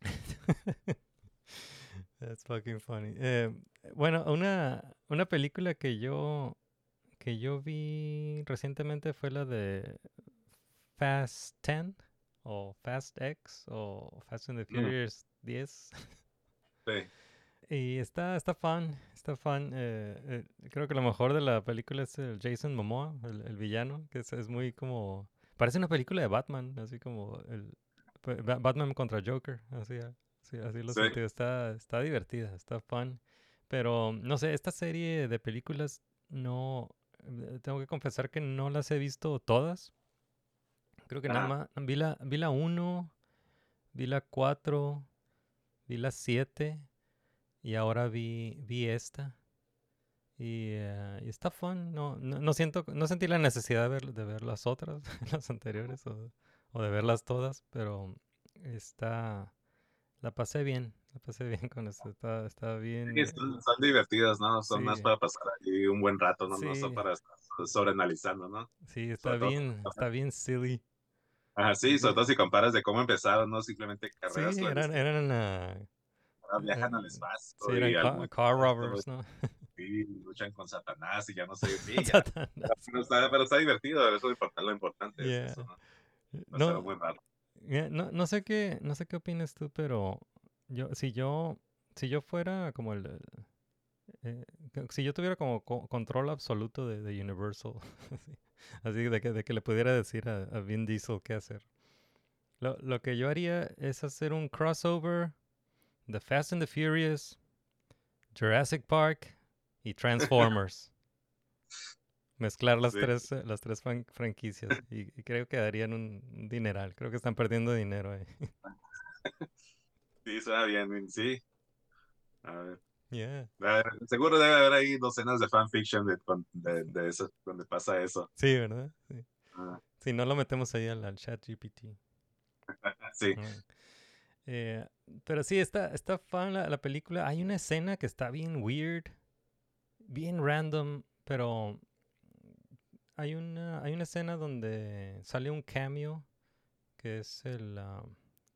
*laughs* That's fucking funny. Eh, bueno, una, una película que yo que yo vi recientemente fue la de Fast 10 o Fast X o Fast and the Mm. Furious 10. Sí. *laughs* Y está, está fun, está fun. eh, eh, creo que lo mejor de la película es el Jason Momoa, el, el villano, que es, es muy como... Parece una película de Batman, así como el Batman contra Joker, así, ah, sí, así lo Sí. sentí. Está, está divertida, está fun. Pero, no sé, esta serie de películas no... eh, Tengo que confesar que no las he visto todas. Creo que nada Ajá. más... Vi la, vi la 1, vi la 4, vi la 7 y ahora vi, vi esta. Y, eh, y está fun. No, no, no siento, no sentí la necesidad de ver, de ver las otras, *laughs* las anteriores, o, o de verlas todas, pero está. La pasé bien. La pasé bien con esto. Está, está bien. Sí, eh, son, son divertidas, ¿no? Son más Sí. para pasar ahí un buen rato, ¿no? No Sí. son para estar sobreanalizando, ¿no? Sí, está sobre todo- bien, está bien silly. Ajá, sí, sobre todo si *laughs* comparas de cómo empezaron, ¿no? Simplemente Sí, carreras eran, eran, ah, ahora viajan al eh, espacio. sí, eran al ca- mundo, car todo, robbers, ¿no? *laughs* sí, luchan con Satanás y ya no sé, sí. *laughs* Satanás. Pero está, pero está divertido, eso es lo importante, Yeah. es eso, ¿no? Pasar No, No, no sé qué, no sé qué opinas tú, pero yo, si yo, si yo fuera como el, eh, si yo tuviera como co- control absoluto de, de Universal, *laughs* así, así de que, de que le pudiera decir a, a Vin Diesel qué hacer, lo, lo que yo haría es hacer un crossover de Fast and the Furious, Jurassic Park y *laughs* Transformers. Mezclar las Sí. tres, eh, las tres fran- franquicias y, *clears throat* y creo que darían un dineral. Creo que están perdiendo dinero ahí. *laughs* Sí, suena bien, sí. A ver, *laughs* Yeah. seguro debe haber ahí docenas de fanfiction de, de, de eso, donde pasa eso. Sí, ¿verdad? Sí. Ah, Si no lo metemos ahí al, al chat GPT. *laughs* sí, Eh, pero sí, está, está fan la, la película. Hay una escena que está bien weird, bien random, pero hay una, hay una escena donde sale un cameo que es el, ah,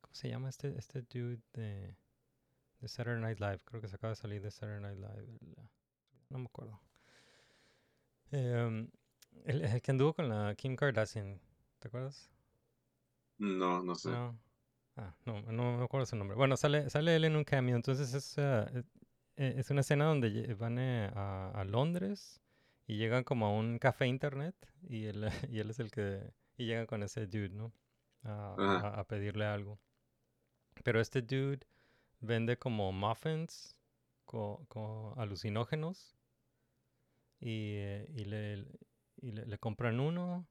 ¿cómo se llama este, este dude de, de Saturday Night Live? Creo que se acaba de salir de Saturday Night Live. el, ah, no me acuerdo. Em, el, el que anduvo con la Kim Kardashian, ¿te acuerdas? no, no sé. No. Ah, no, no me acuerdo su nombre. Bueno, sale, sale él en un cambio. Entonces es, eh, es una escena donde van eh, a, a Londres y llegan como a un café internet y él, *laughs* y él es el que... Y llegan con ese dude, ¿no? A, a- a pedirle algo. Pero este dude vende como muffins con, alucinógenos y, eh, y le, y le, le compran uno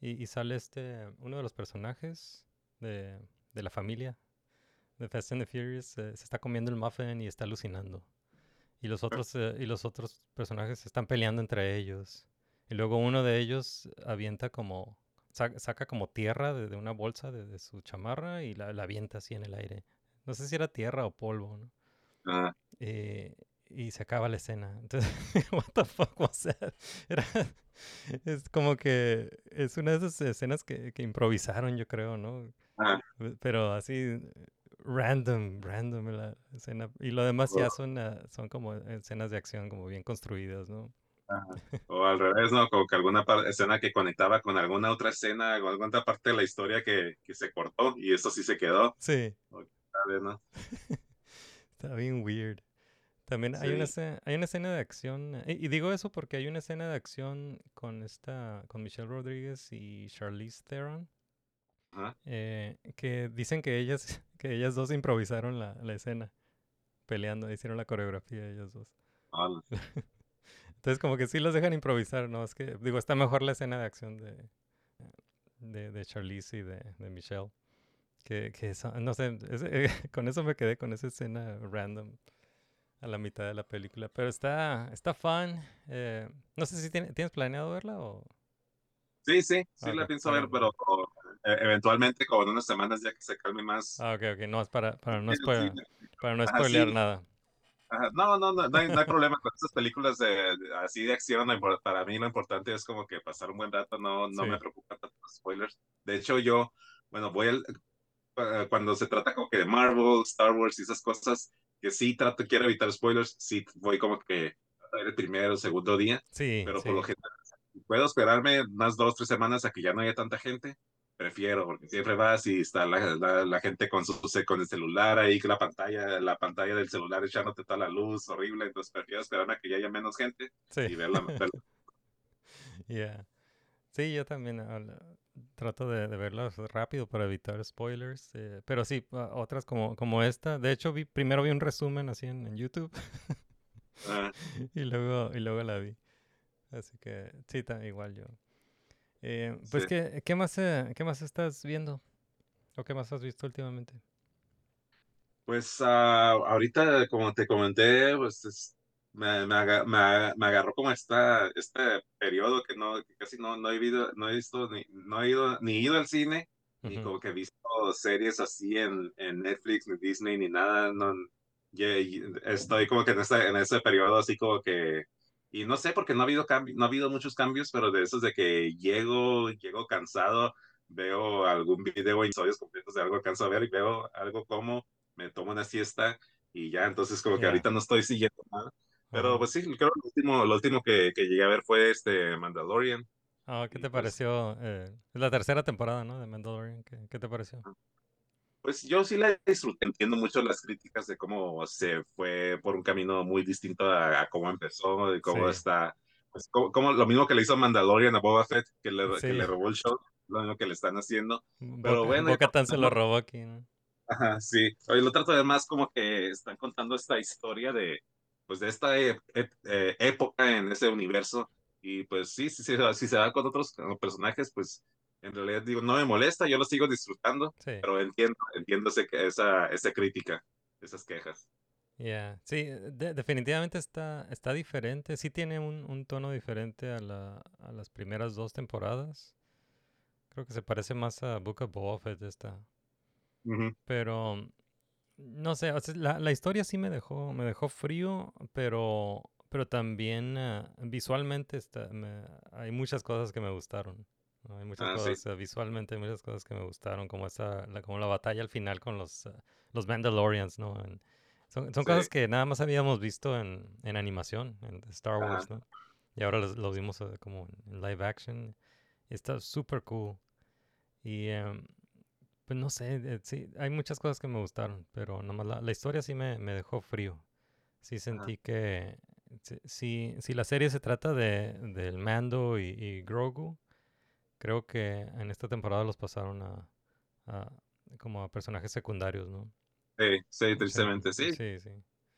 y, y sale este, uno de los personajes de, de la familia de Fast and the Furious eh, se está comiendo el muffin y está alucinando. Y los otros, eh, y los otros personajes se están peleando entre ellos. Y luego uno de ellos avienta como, sa- saca como tierra de, de una bolsa de, de su chamarra y la, la avienta así en el aire. No sé si era tierra o polvo, ¿no? Ah, Eh, y se acaba la escena. Entonces, *laughs* what the fuck was that? Era, es como que es una de esas escenas que, que improvisaron, yo creo, ¿no? ah, Pe- Pero así, random, random la escena. Y lo demás ya son, ah, son como escenas de acción como bien construidas, ¿no? o al revés, ¿no? Como que alguna escena que conectaba con alguna otra escena o alguna otra parte de la historia que, que se cortó y eso sí se quedó, Sí, ¿sabes, no? *laughs* está bien weird. También hay una, escena, hay una escena de acción, eh, y, y digo eso porque hay una escena de acción con esta, con Michelle Rodríguez y Charlize Theron. Eh, que dicen que ellas, *laughs* que ellas dos improvisaron la, la escena, peleando, hicieron la coreografía ellas dos. *laughs* Entonces como que sí los dejan improvisar, ¿no? Es que, digo, está mejor la escena de acción de, de, de Charlize y de, de Michelle. Que, que no sé, es- eh, *laughs* con eso me quedé con esa escena random a la mitad de la película. Pero está, está fun. eh, no sé si tiene- tienes planeado verla o... Sí, sí, sí la pienso ver, pero eventualmente, como en unas semanas ya que se calme más. Ah, ok, ok, no, es para, para no, spoiler, para no Ajá, spoilear sí. nada. Ajá, No, no, no, no hay, no hay problema con estas películas de, de- así de acción. Para mí lo importante es como que pasar un buen rato, no, no Sí. me preocupan tanto los spoilers. De hecho, yo, bueno, voy al, cuando se trata como que de Marvel, Star Wars y esas cosas, que sí trato, quiero evitar spoilers, sí voy como que a ver el primero, segundo día, Sí, pero sí. por lo general puedo esperarme unas dos, tres semanas a que ya no haya tanta gente prefiero, porque siempre vas y está la, la, la gente con, su, con el celular ahí, con la pantalla, la pantalla del celular echándote toda la luz horrible, entonces prefiero esperar a que ya haya menos gente Sí. y verla. *laughs* verla. Yeah. Sí, yo también al- trato de, de verlas rápido para evitar spoilers. eh, pero sí, a- otras como, como esta. De hecho, vi, primero vi un resumen así en, en YouTube Ah, *laughs* y luego, y luego la vi. Así que sí, igual yo. Eh, pues, Sí. ¿qué, qué más, eh, ¿qué más estás viendo? ¿O qué más has visto últimamente? Pues ah, ahorita, como te comenté, pues es- me, me, aga- me me agarró como esta, este periodo que no, que casi no, no he visto, no he visto, ni, no he ido, ni ido al cine, ni como que he visto series así en, en Netflix, ni Disney, ni nada, no, estoy como que en ese, en ese periodo así como que, y no sé, porque no ha habido no ha habido muchos cambios, pero de esos de que llego, llego cansado, veo algún video, episodios completos de algo alcanzo a ver y veo algo como, me tomo una siesta y ya, entonces como que ahorita no estoy siguiendo nada. Pero pues sí, creo que lo último, lo último que, que llegué a ver fue este Mandalorian. Ah, ¿qué y te pues- pareció? eh, es la tercera temporada, ¿no? De Mandalorian. ¿Qué, qué te pareció? Pues yo sí la disfruté, entiendo mucho las críticas de cómo se fue por un camino muy distinto a, a cómo empezó, de cómo Sí. está, pues como, como lo mismo que le hizo Mandalorian a Boba Fett, que le, Sí. que le robó el show, lo mismo que le están haciendo. Boca, bueno, Bo-Katan se lo robó aquí, ¿no? Ajá, sí. Oye, lo trato de más como que están contando esta historia de, pues, de esta e- e- eh, época en ese universo. Y pues sí, sí, sí, si se da con otros personajes, pues en realidad digo, no me molesta, yo lo sigo disfrutando, Sí. pero entiendo, entiendo ese- esa, esa crítica, esas quejas. Yeah, sí, de- definitivamente está, está diferente. Sí tiene un, un tono diferente a, la, a las primeras dos temporadas. Creo que se parece más a Book of Boba Fett esta. Pero no sé, o sea, la, la historia sí me dejó, me dejó frío, pero, pero también ah, visualmente está, me- hay muchas cosas que me gustaron. ¿No? Hay muchas Ah, sí. cosas, ah, visualmente hay muchas cosas que me gustaron, como esa, la, como la batalla al final con los, ah, los Mandalorians, ¿no? En- son son cosas Sí. que nada más habíamos visto en, en animación, en Star Ajá. Wars, ¿no? Y ahora los, los vimos ah, como en live action. Está súper cool. Y em, pues no sé, eh, sí, hay muchas cosas que me gustaron, pero nomás la, la historia sí me, me dejó frío. Sí sentí que si, si, si la serie se trata de, del Mando y, y Grogu, creo que en esta temporada los pasaron a, a- como a personajes secundarios, ¿no? Sí, sí, tristemente, sí. Sí, sí.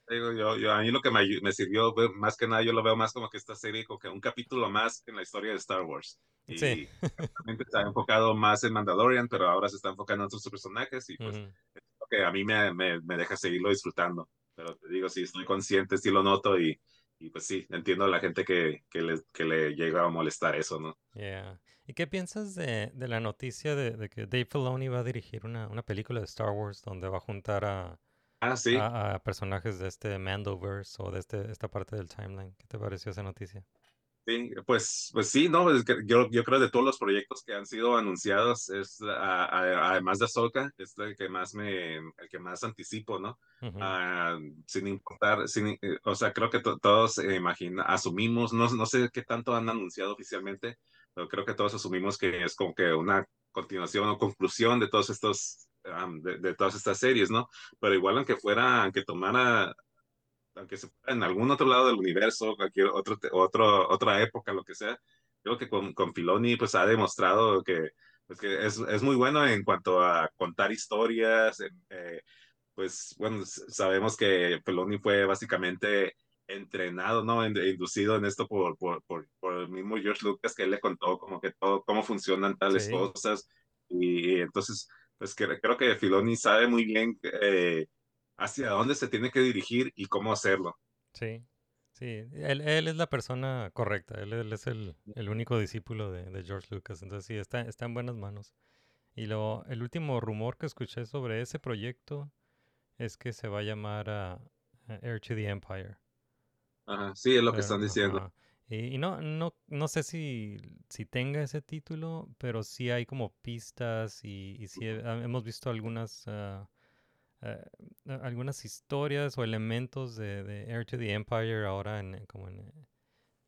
Digo, yo, yo, a mí lo que me, me sirvió, ve- más que nada, yo lo veo más como que esta serie, como que un capítulo más en la historia de Star Wars. Y Sí. *laughs* realmente está enfocado más en Mandalorian, pero ahora se está enfocando en otros personajes y pues Ujú. lo que a mí me, me, me deja seguirlo disfrutando. Pero te digo, sí, estoy consciente, sí lo noto y, y pues sí, entiendo a la gente que, que, le, que le llega a molestar eso, ¿no? Yeah. ¿Y qué piensas de, de la noticia de, de que Dave Filoni va a dirigir una, una película de Star Wars donde va a juntar a, Ah, sí. a, a personajes de este Mandoverse o de este, esta parte del timeline? ¿Qué te pareció esa noticia? Sí, pues, pues sí, no, es que yo, yo creo de todos los proyectos que han sido anunciados, es a- a- además de Ahsoka, es el que más me, el que más anticipo, ¿no? Ah, sin importar, sin, eh, o sea, creo que to- todos eh, imagina, asumimos, no, no sé qué tanto han anunciado oficialmente, creo que todos asumimos que es como que una continuación o conclusión de todos estos, am, de, de todas estas series, ¿no? Pero igual aunque fuera, aunque tomara aunque se fuera en algún otro lado del universo, cualquier otro, otro, otra época, lo que sea, creo que con, con Filoni pues ha demostrado que, pues, que es, es muy bueno en cuanto a contar historias, en, eh, pues bueno, sabemos que Filoni fue básicamente entrenado, ¿no? En- inducido en esto por, por, por, por el mismo George Lucas, que él le contó como que todo, cómo funcionan tales Sí. cosas, y, entonces, pues que, creo que Filoni sabe muy bien eh, hacia dónde se tiene que dirigir y cómo hacerlo. Sí, sí, él, él es la persona correcta, él, él es el, el único discípulo de, de George Lucas, entonces sí, está, está en buenas manos. Y luego, el último rumor que escuché sobre ese proyecto es que se va a llamar a, a Heir to the Empire. Ajá, sí, es lo que están diciendo. ajá. Y, y no, no, no sé si, si tenga ese título, pero sí hay como pistas y, y sí he- ah, hemos visto algunas, ah, algunas historias o elementos de, de Heir to the Empire ahora en, en como en,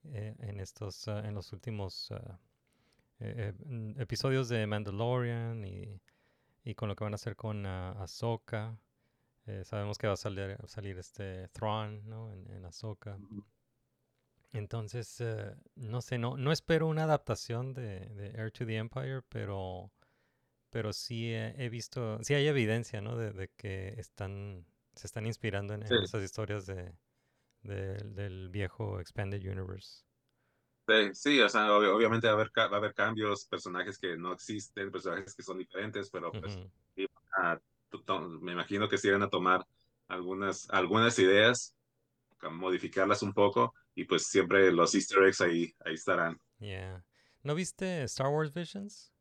eh, en estos, en los últimos eh, episodios de Mandalorian y, y con lo que van a hacer con ah, Ahsoka. Eh, sabemos que va a salir, salir este Thrawn, ¿no? En, en Ahsoka. Entonces, eh, no sé, no, no espero una adaptación de, de Air to the Empire, pero, pero sí he, he visto, sí hay evidencia, ¿no? De, de que están, se están inspirando en, esas historias de, del- del viejo Expanded Universe. Sí, sí, o sea, obvi- obviamente va a haber, ca- va a haber cambios, personajes que no existen, personajes que son diferentes, pero pues to- to- me imagino que sí van a tomar algunas, algunas ideas, modificarlas un poco, y pues siempre los easter eggs ahí, ahí estarán. Yeah. ¿No viste Star Wars Visions?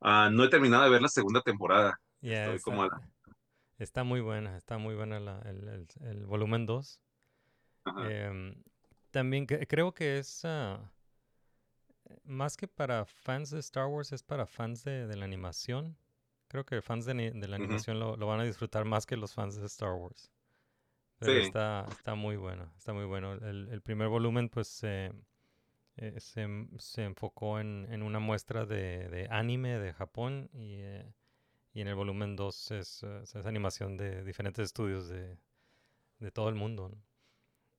Ah, no he terminado de ver la segunda temporada. Yeah, Estoy está, como a la- está muy buena, está muy buena la- el, el- el volumen 2. Ajá. Em, también cre- creo que es ah, más que para fans de Star Wars, es para fans de, de la animación. Creo que fans de, de la animación lo, lo van a disfrutar más que los fans de Star Wars. Pero Sí. está, está muy bueno, está muy bueno. El, el primer volumen pues se, eh, se, en- se enfocó en, en una muestra de, de anime de Japón y, eh, y en el volumen 2 es, es animación de diferentes estudios de, de todo el mundo. ¿no?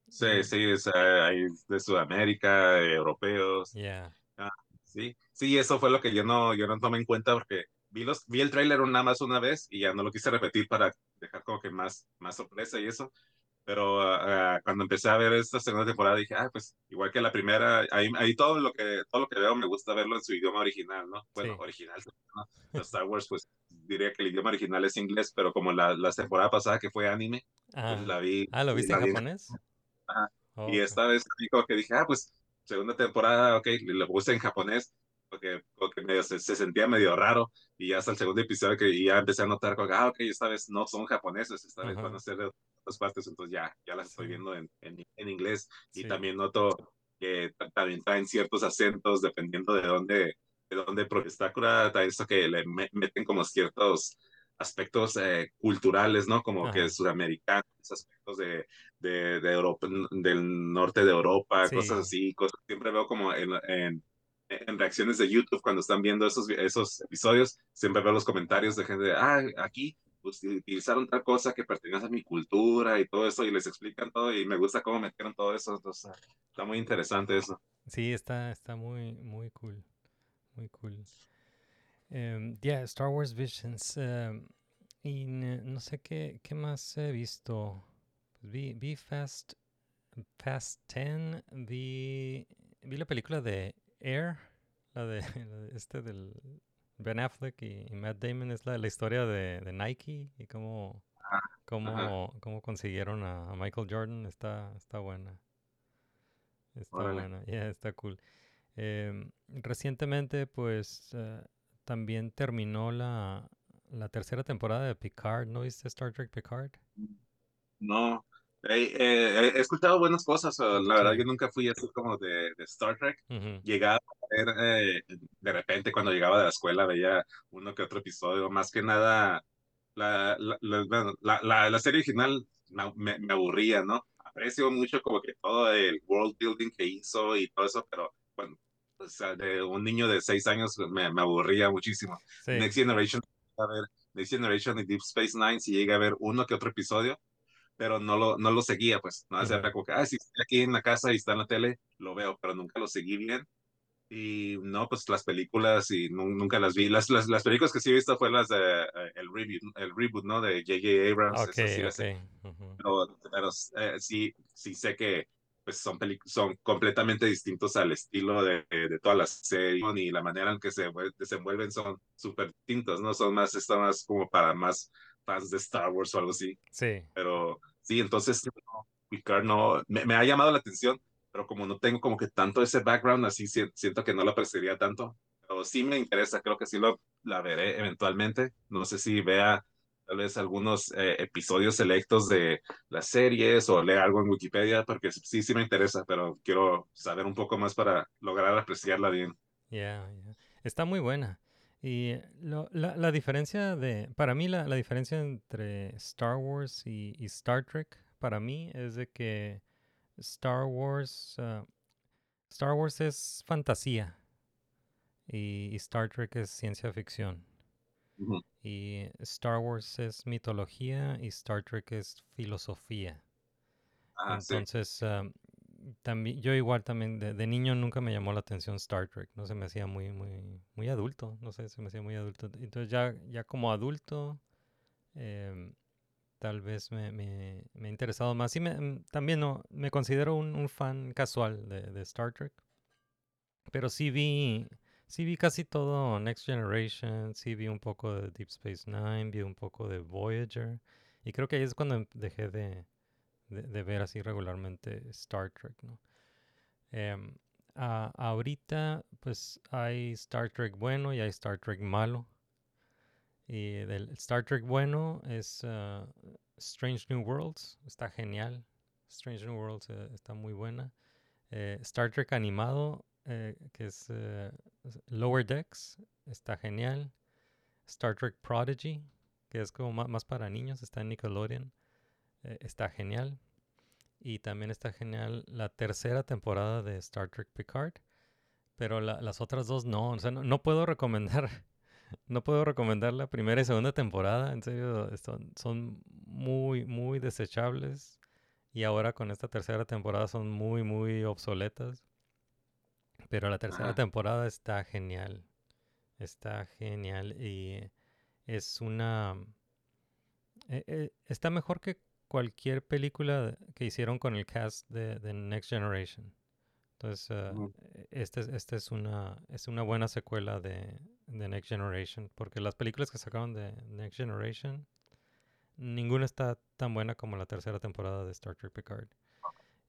Sí, sí, es, hay de Sudamérica, europeos. Yeah. Sí, sí, eso fue lo que yo no, yo no tomé en cuenta porque vi los, vi el tráiler nada más una vez y ya no lo quise repetir para dejar como que más, más sorpresa y eso. Pero ah, cuando empecé a ver esta segunda temporada dije, ah, pues igual que la primera, ahí, ahí todo lo que, todo lo que veo me gusta verlo en su idioma original, ¿no? Bueno, Sí. original, ¿no? Los Star Wars, pues diría que el idioma original es inglés, pero como la, la temporada pasada que fue anime, Ah, pues la vi. ah, ¿lo viste en japonés? Ajá. Oh, y esta vez vi como que dije, ah, pues segunda temporada, ok, lo puse en japonés, porque, porque medio se, se sentía medio raro, y ya hasta el segundo episodio que ya empecé a notar, que, ah, ok, esta vez no son japoneses, esta vez Ajá. van a ser de otras partes, entonces ya, ya las estoy Sí. viendo en, en, en inglés, y Sí. también noto que ta- también traen ciertos acentos dependiendo de dónde, de dónde está curada, eso que le me- meten como ciertos aspectos eh, culturales, ¿no? Como Ajá. que sudamericanos, aspectos de, de, de Europa, del norte de Europa, Sí. cosas así, cosas, siempre veo como en, en, en reacciones de YouTube cuando están viendo esos, esos episodios, siempre veo los comentarios de gente ah, aquí pues, utilizaron tal cosa que pertenece a mi cultura y todo eso, y les explican todo, y me gusta cómo metieron todo eso, está muy interesante eso. Sí, está, está muy, muy cool. Muy cool. Em, yeah, Star Wars Visions. em, y no sé qué, qué más he visto. Pues vi, vi Fast, Fast 10, vi, vi la película de Air, la de, *laughs* la de este del Ben Affleck y, y Matt Damon, es la, la historia de, de Nike y cómo, cómo, cómo consiguieron a, a Michael Jordan. Está, está buena. Está Órale. buena, yeah, está cool. Em, recientemente, pues, eh, también terminó la, la tercera temporada de Picard. ¿No viste Star Trek Picard? No, eh, eh, he escuchado buenas cosas, la verdad yo nunca fui así como de, de Star Trek, Ujú, llegaba a ver, eh, de repente cuando llegaba de la escuela veía uno que otro episodio, más que nada la, la, la, la, serie original me, me- aburría, ¿no? Aprecio mucho como que todo el world building que hizo y todo eso, pero bueno, o sea, de un niño de seis años me, me aburría muchísimo. Sí, Next Generation, a ver, Next Generation y Deep Space Nine, si llegué a ver uno que otro episodio, pero no lo, no lo seguía, pues, no, era como que, ah, si estoy aquí en la casa y está en la tele, lo veo, pero nunca lo seguí bien. Y no, pues las películas y nu- nunca las vi. Las, las, las películas que sí he visto fue las de eh, el, reboot, el reboot, ¿no? De J.J. Abrams. ok, esas sí las he- ok. ujú, pero, pero, eh, sí, sí sé que pues son, son completamente distintos al estilo de, de, todas las series y la manera en que se vuel- desenvuelven son súper distintos, ¿no? Son más, están más como para más fans de Star Wars o algo así. Sí, Pero sí, entonces no, Picard no, me, me ha llamado la atención, pero como no tengo como que tanto ese background, así si- siento que no lo apreciaría tanto. Pero sí me interesa, creo que sí lo la veré eventualmente. No sé si vea tal vez algunos eh, episodios selectos de las series o lea algo en Wikipedia, porque sí, sí me interesa, pero quiero saber un poco más para lograr apreciarla bien. yeah, yeah. Está muy buena. Y lo- la, la diferencia de, para mí la, la diferencia entre Star Wars y, y Star Trek, para mí es de que Star Wars, ah, Star Wars es fantasía. y, y Star Trek es ciencia ficción. Y Star Wars es mitología y Star Trek es filosofía. Ah, sí. Entonces, am, también, yo igual también de, de niño nunca me llamó la atención Star Trek, no se me hacía muy, muy, muy adulto, no sé, se me hacía muy adulto. Entonces ya, ya como adulto, em, tal vez me, me, me ha interesado más. Sí, me, mm, también no, me considero un, un fan casual de, de Star Trek, pero sí vi, sí vi casi todo Next Generation, sí vi un poco de Deep Space Nine, vi un poco de Voyager, y creo que ahí es cuando em- dejé de, de, ver así regularmente Star Trek, ¿no? Em, ahorita, pues hay Star Trek bueno y hay Star Trek malo. Y del Star Trek bueno es ah, Strange New Worlds, está genial. Strange New Worlds eh, está muy buena. Eh, Star Trek animado, eh, que es Lower Decks, está genial. Star Trek Prodigy, que es como más, para niños, está en Nickelodeon, eh, está genial. Y también está genial la tercera temporada de Star Trek Picard. Pero la- las otras dos no. O sea, no, no puedo recomendar. *laughs* No puedo recomendar la primera y segunda temporada. En serio, son, son muy, muy desechables. Y ahora con esta tercera temporada son muy, muy obsoletas. Pero la tercera Ajá. temporada está genial. Está genial. Y es una... eh, eh, está mejor que cualquier película que hicieron con el cast de, de Next Generation. Entonces, ah, Ujú. e- este, es- este es, una, es una buena secuela de, de Next Generation, porque las películas que sacaron de Next Generation, ninguna está tan buena como la tercera temporada de Star Trek Picard.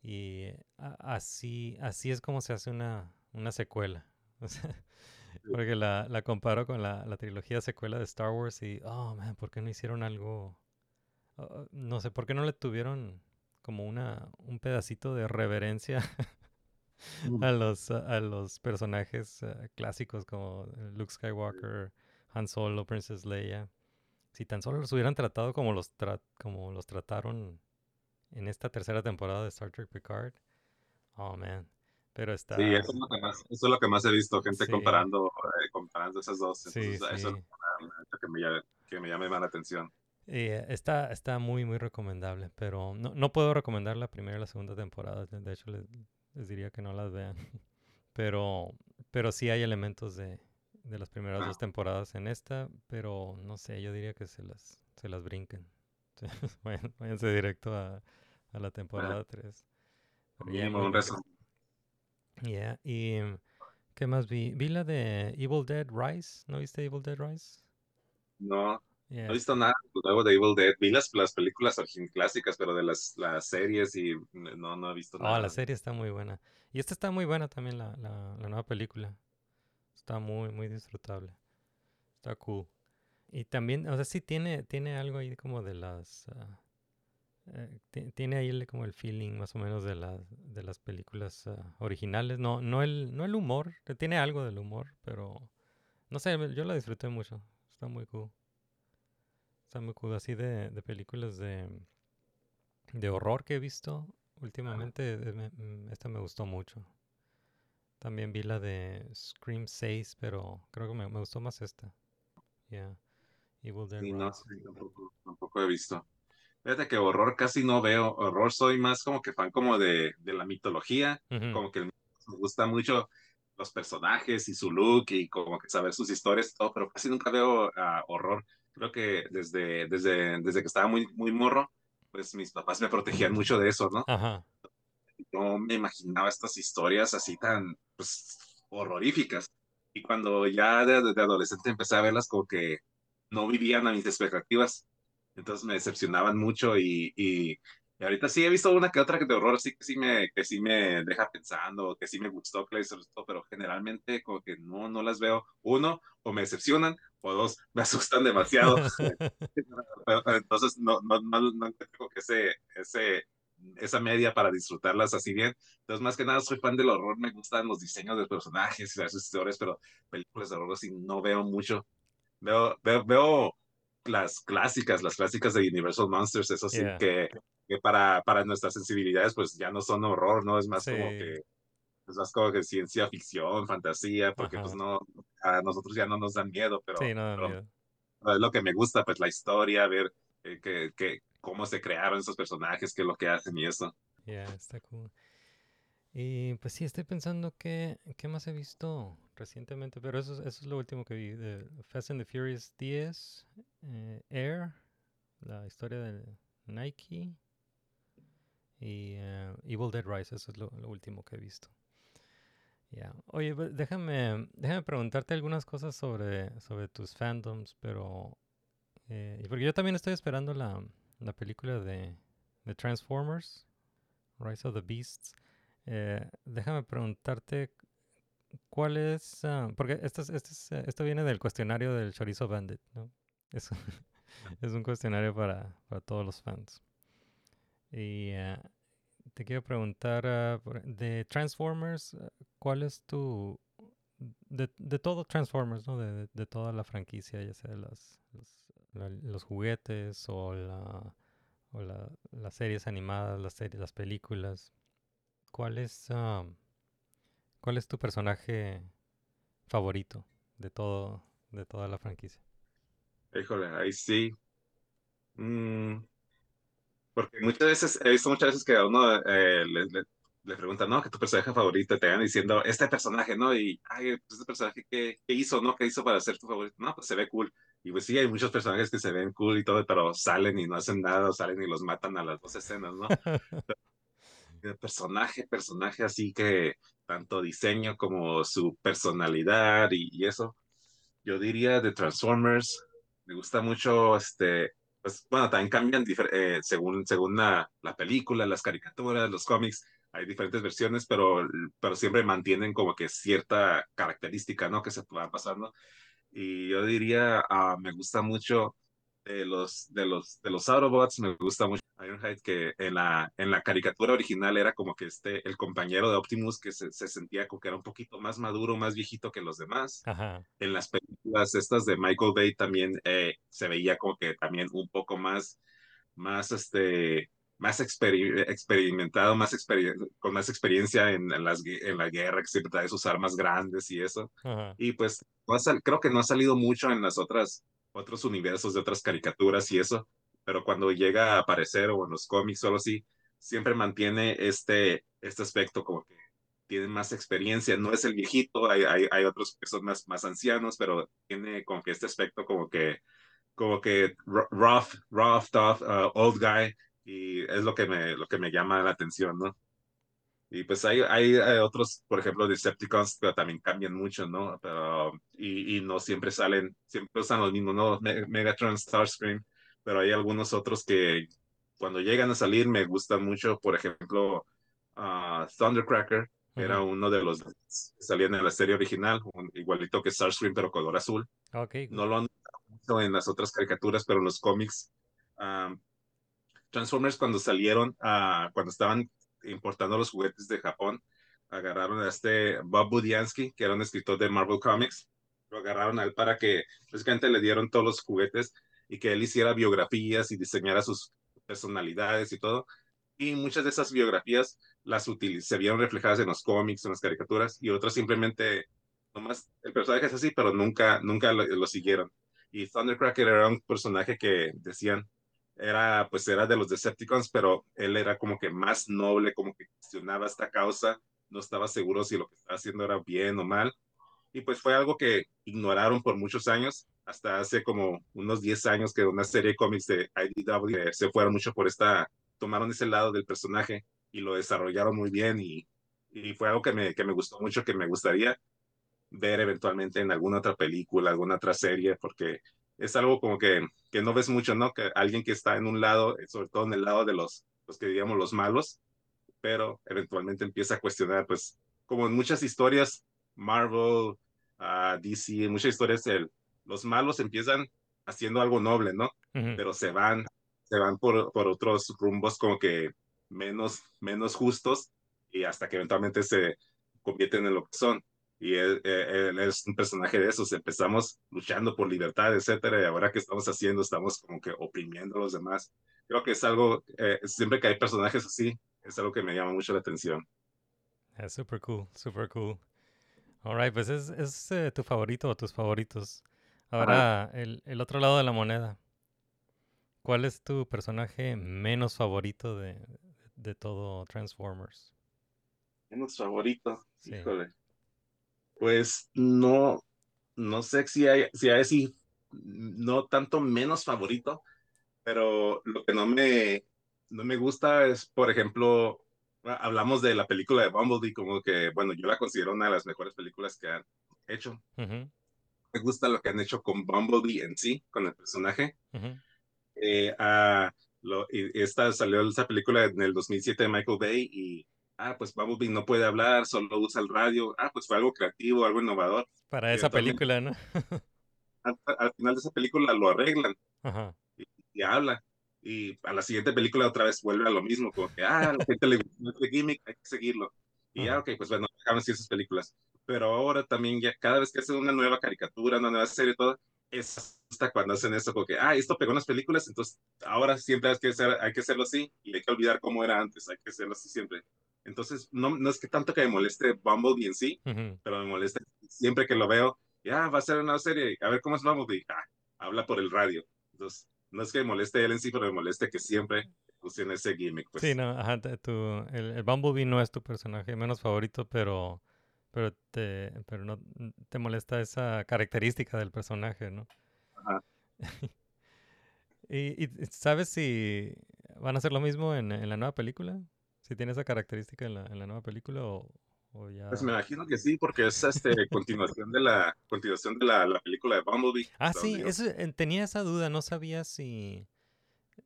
Y a- así, así es como se hace una, una secuela. *laughs* Porque la, la comparo con la, la trilogía secuela de Star Wars y, oh, man, ¿por qué no hicieron algo? Ah, no sé, ¿por qué no le tuvieron como una, un pedacito de reverencia *laughs* a los, a los personajes ah, clásicos como Luke Skywalker, Han Solo, Princess Leia? Si tan solo los hubieran tratado como los, tra- como los trataron en esta tercera temporada de Star Trek Picard, oh, man. Pero está... Sí, eso es lo que más, eso es lo que más he visto, gente Sí. comparando, eh, comparando esas dos. Sí, Entonces, eso es sí. lo que- me, llama- que me llama la atención. Eh, está, está muy, muy recomendable, pero no, no puedo recomendar la primera y la segunda temporada. De hecho, les, les diría que no las vean. *laughs* Pero, pero sí hay elementos de, de las primeras Ah. dos temporadas en esta, pero no sé, yo diría que se las, se las brinquen. *laughs* Vayan- Váyanse directo a, a la temporada 3. Mínimo un resumen. Yeah, y ¿qué más vi? Vi la de Evil Dead Rise, ¿no viste Evil Dead Rise? No, Yeah, no he visto nada nuevo de Evil Dead. Vi las, las películas clásicas, pero de las, las series y no, no he visto Oh, nada. la serie está muy buena. Y esta está muy buena también, la, la, la nueva película. Está muy, muy disfrutable. Está cool. Y también, o sea, sí tiene, tiene algo ahí como de las... ah, eh, ti- tiene ahí como el feeling más o menos de, las de las películas ah, originales. No, no, el, no el humor, tiene algo del humor, pero... No sé, yo la disfruté mucho. Está muy cool. Está muy cool. Así de, de películas de, de horror que he visto últimamente, eh, me- mm, esta me gustó mucho. También vi la de Scream 6, pero creo que me, me gustó más esta. Yeah. Evil Dead Sí, no, sí, tampoco, tampoco he visto. Fíjate que horror casi no veo. Horror soy más como que fan como de, de la mitología, como que me gusta mucho los personajes y su look y como que saber sus historias y todo, pero casi nunca veo ah, horror. Creo que desde, desde, desde que estaba muy, muy morro, pues mis papás me protegían mucho de eso, ¿no? Ajá. no me imaginaba estas historias así tan, pues, horroríficas. Y cuando ya de, de adolescente empecé a verlas como que no vivían a mis expectativas, entonces me decepcionaban mucho y, y, y ahorita sí he visto una que otra de horror, sí que sí me, que sí me deja pensando, que sí me gustó, que les gustó, pero generalmente como que no, no las veo. Uno, o me decepcionan, o dos, *laughs* me asustan demasiado. *laughs* Entonces no, no, no, no encuentro que ese, ese, esa media para disfrutarlas así bien. Entonces, más que nada, soy fan del horror, me gustan los diseños de personajes y las historias, pero películas de horror sí no veo mucho. Veo, veo, veo las clásicas, las clásicas de Universal Monsters, eso sí, Yeah. que, que para, para nuestras sensibilidades, pues ya no son horror, ¿no? Es más como que es más como que ciencia ficción, fantasía, porque Ajá. pues no, a nosotros ya no nos dan miedo, pero, Sí, no pero miedo. es lo que me gusta, pues la historia, ver eh, que, que, cómo se crearon esos personajes, qué es lo que hacen y eso. Ya, está cool. Y pues sí, estoy pensando que, ¿qué más he visto recientemente? Pero eso, es- eso es lo último que vi. De Fast and the Furious 10, eh, Air, la historia de Nike y eh, Evil Dead Rise. Eso es lo, último que he visto. Ya. Oye, déjame, déjame preguntarte algunas cosas sobre, sobre tus fandoms, pero... eh, porque yo también estoy esperando la, la película de, de Transformers, Rise of the Beasts. Eh, déjame preguntarte cuál es, ah, porque esto, es- esto, es, eh, esto viene del cuestionario del Chorizo Bandit, ¿no? Es, *laughs* es un cuestionario para, para todos los fans. Y ah, te quiero preguntar por- de Transformers, ah, ¿cuál es tu, de, de todo Transformers, ¿no? De, de- toda la franquicia, ya sea las, los, juguetes o la o la- las series animadas, las series, las películas. ¿Cuál es, ah, cuál es tu personaje favorito de todo, de toda la franquicia? Híjole, ahí sí. Mm, porque muchas veces, he visto muchas veces que a uno eh, le, le, le preguntan, ¿no? ¿Qué tu personaje favorito? Te van diciendo, este personaje, ¿no? Y, ay, pues este personaje, ¿qué, qué hizo, no? ¿Qué hizo para ser tu favorito? No, pues se ve cool. Y pues sí, hay muchos personajes que se ven cool y todo, pero salen y no hacen nada, o salen y los matan a las dos escenas, ¿no? *laughs* personaje, personaje así que tanto diseño como su personalidad y, y eso. Yo diría de Transformers, me gusta mucho, este, pues bueno, también cambian eh, según, según la, la película, las caricaturas, los cómics, hay diferentes versiones, pero, pero siempre mantienen como que cierta característica, ¿no? Que se va pasando. Y yo diría, ah, me gusta mucho de los, de los, de los Autobots, me gusta mucho Ironhide, que en la, en la caricatura original era como que este, el compañero de Optimus que se, se sentía como que era un poquito más maduro, más viejito que los demás. Ajá. En las películas estas de Michael Bay también eh, se veía como que también un poco más, más este, más experi- experimentado, más experi- con más experiencia en, en las, en la guerra, que siempre trae sus armas grandes y eso. Ajá. Y pues no ha sal- creo que no ha salido mucho en las otras, otros universos de otras caricaturas y eso, pero cuando llega a aparecer o en los cómics solo sí, siempre mantiene este, este aspecto como que tienen más experiencia, no es el viejito, hay, hay, hay otros que son más, más ancianos, pero tiene como que este aspecto como que, como que rough, rough, tough, uh, old guy, y es lo que me, lo que me llama la atención, ¿no? Y pues hay, hay, hay otros, por ejemplo, Decepticons que también cambian mucho, ¿no? Pero, y, y no siempre salen, siempre usan los mismos, ¿no? Me- Megatron, Starscream, pero hay algunos otros que cuando llegan a salir me gustan mucho, por ejemplo, ah, Thundercracker, que era uno de los que salían en la serie original, un- igualito que Starscream, pero color azul. Ok. No lo han mucho en las otras caricaturas, pero en los cómics, ah, Transformers cuando salieron, ah, cuando estaban importando los juguetes de Japón, agarraron a este Bob Budiansky, que era un escritor de Marvel Comics, lo agarraron a él para que básicamente le dieron todos los juguetes y que él hiciera biografías y diseñara sus personalidades y todo. Y muchas de esas biografías las utiliz- se vieron reflejadas en los cómics, en las caricaturas, y otras simplemente, nomás el personaje es así, pero nunca, nunca lo, lo siguieron. Y Thundercracker era un personaje que decían, era, pues era de los Decepticons, pero él era como que más noble, como que cuestionaba esta causa, no estaba seguro si lo que estaba haciendo era bien o mal. Y pues fue algo que ignoraron por muchos años, hasta hace como unos 10 años que una serie de cómics de IDW se fueron mucho por esta, tomaron ese lado del personaje y lo desarrollaron muy bien y, y fue algo que me, que me gustó mucho, que me gustaría ver eventualmente en alguna otra película, alguna otra serie, porque es algo como que, que no ves mucho, ¿no? Que alguien que está en un lado, sobre todo en el lado de los, los que digamos los malos, pero eventualmente empieza a cuestionar, pues, como en muchas historias, Marvel, uh, DC, en muchas historias, el, los malos empiezan haciendo algo noble, ¿no? Pero se van, se van por, por otros rumbos como que menos, menos justos y hasta que eventualmente se convierten en lo que son. Y él, él es un personaje de esos. Empezamos luchando por libertad, etcétera, y ahora que estamos haciendo, estamos como que oprimiendo a los demás. Creo que es algo, eh, siempre que hay personajes así, es algo que me llama mucho la atención. Es super cool, super cool. Alright, pues es, es eh, tu favorito o tus favoritos. Ahora, el, el otro lado de la moneda. ¿Cuál es tu personaje menos favorito de, de todo Transformers? Menos favorito. Sí. Híjole. Pues no, no sé si hay, si hay así, no tanto menos favorito, pero lo que no me, no me gusta es, por ejemplo, hablamos de la película de Bumblebee, como que, bueno, yo la considero una de las mejores películas que han hecho. Ujú, Me gusta lo que han hecho con Bumblebee en sí, con el personaje. ujú. Eh, ah, lo- y esta salió esa película en el 2007 de Michael Bay y, ah, pues Bumblebee no puede hablar, solo usa el radio. Ah, pues fue algo creativo, algo innovador. Para Y esa película, ¿no? *laughs* Al, al final de esa película lo arreglan Ajá. y habla. Y a la siguiente película otra vez vuelve a lo mismo, como que, ah, a la gente le gustó este gimmick, hay que seguirlo. Y ya, Ajá. ok, pues bueno, dejamos así esas películas. Pero ahora también ya cada vez que hacen una nueva caricatura, una nueva serie, todo, es hasta cuando hacen eso, porque, ah, esto pegó en las películas, entonces ahora siempre hay que, hacer, hay que hacerlo así y hay que olvidar cómo era antes, hay que hacerlo así siempre. Entonces, no, no es que tanto que me moleste Bumblebee en sí, pero me molesta siempre que lo veo, ya va a ser una serie, a ver cómo es Bumblebee, ah, habla por el radio. Entonces, no es que me moleste él en sí, pero me moleste que siempre usen ese gimmick. Pues. Sí, no, ajá, tu, el, el Bumblebee no es tu personaje menos favorito, pero, pero te, pero no te molesta esa característica del personaje, ¿no? Ajá. *laughs* ¿Y, y sabes si van a hacer lo mismo en, en la nueva película? Si tiene esa característica en la, en la nueva película o, o ya... Pues me imagino que sí, porque es este, continuación de la continuación de la, la película de Bumblebee. Ah, sí, eso, eh, tenía esa duda, no sabía si,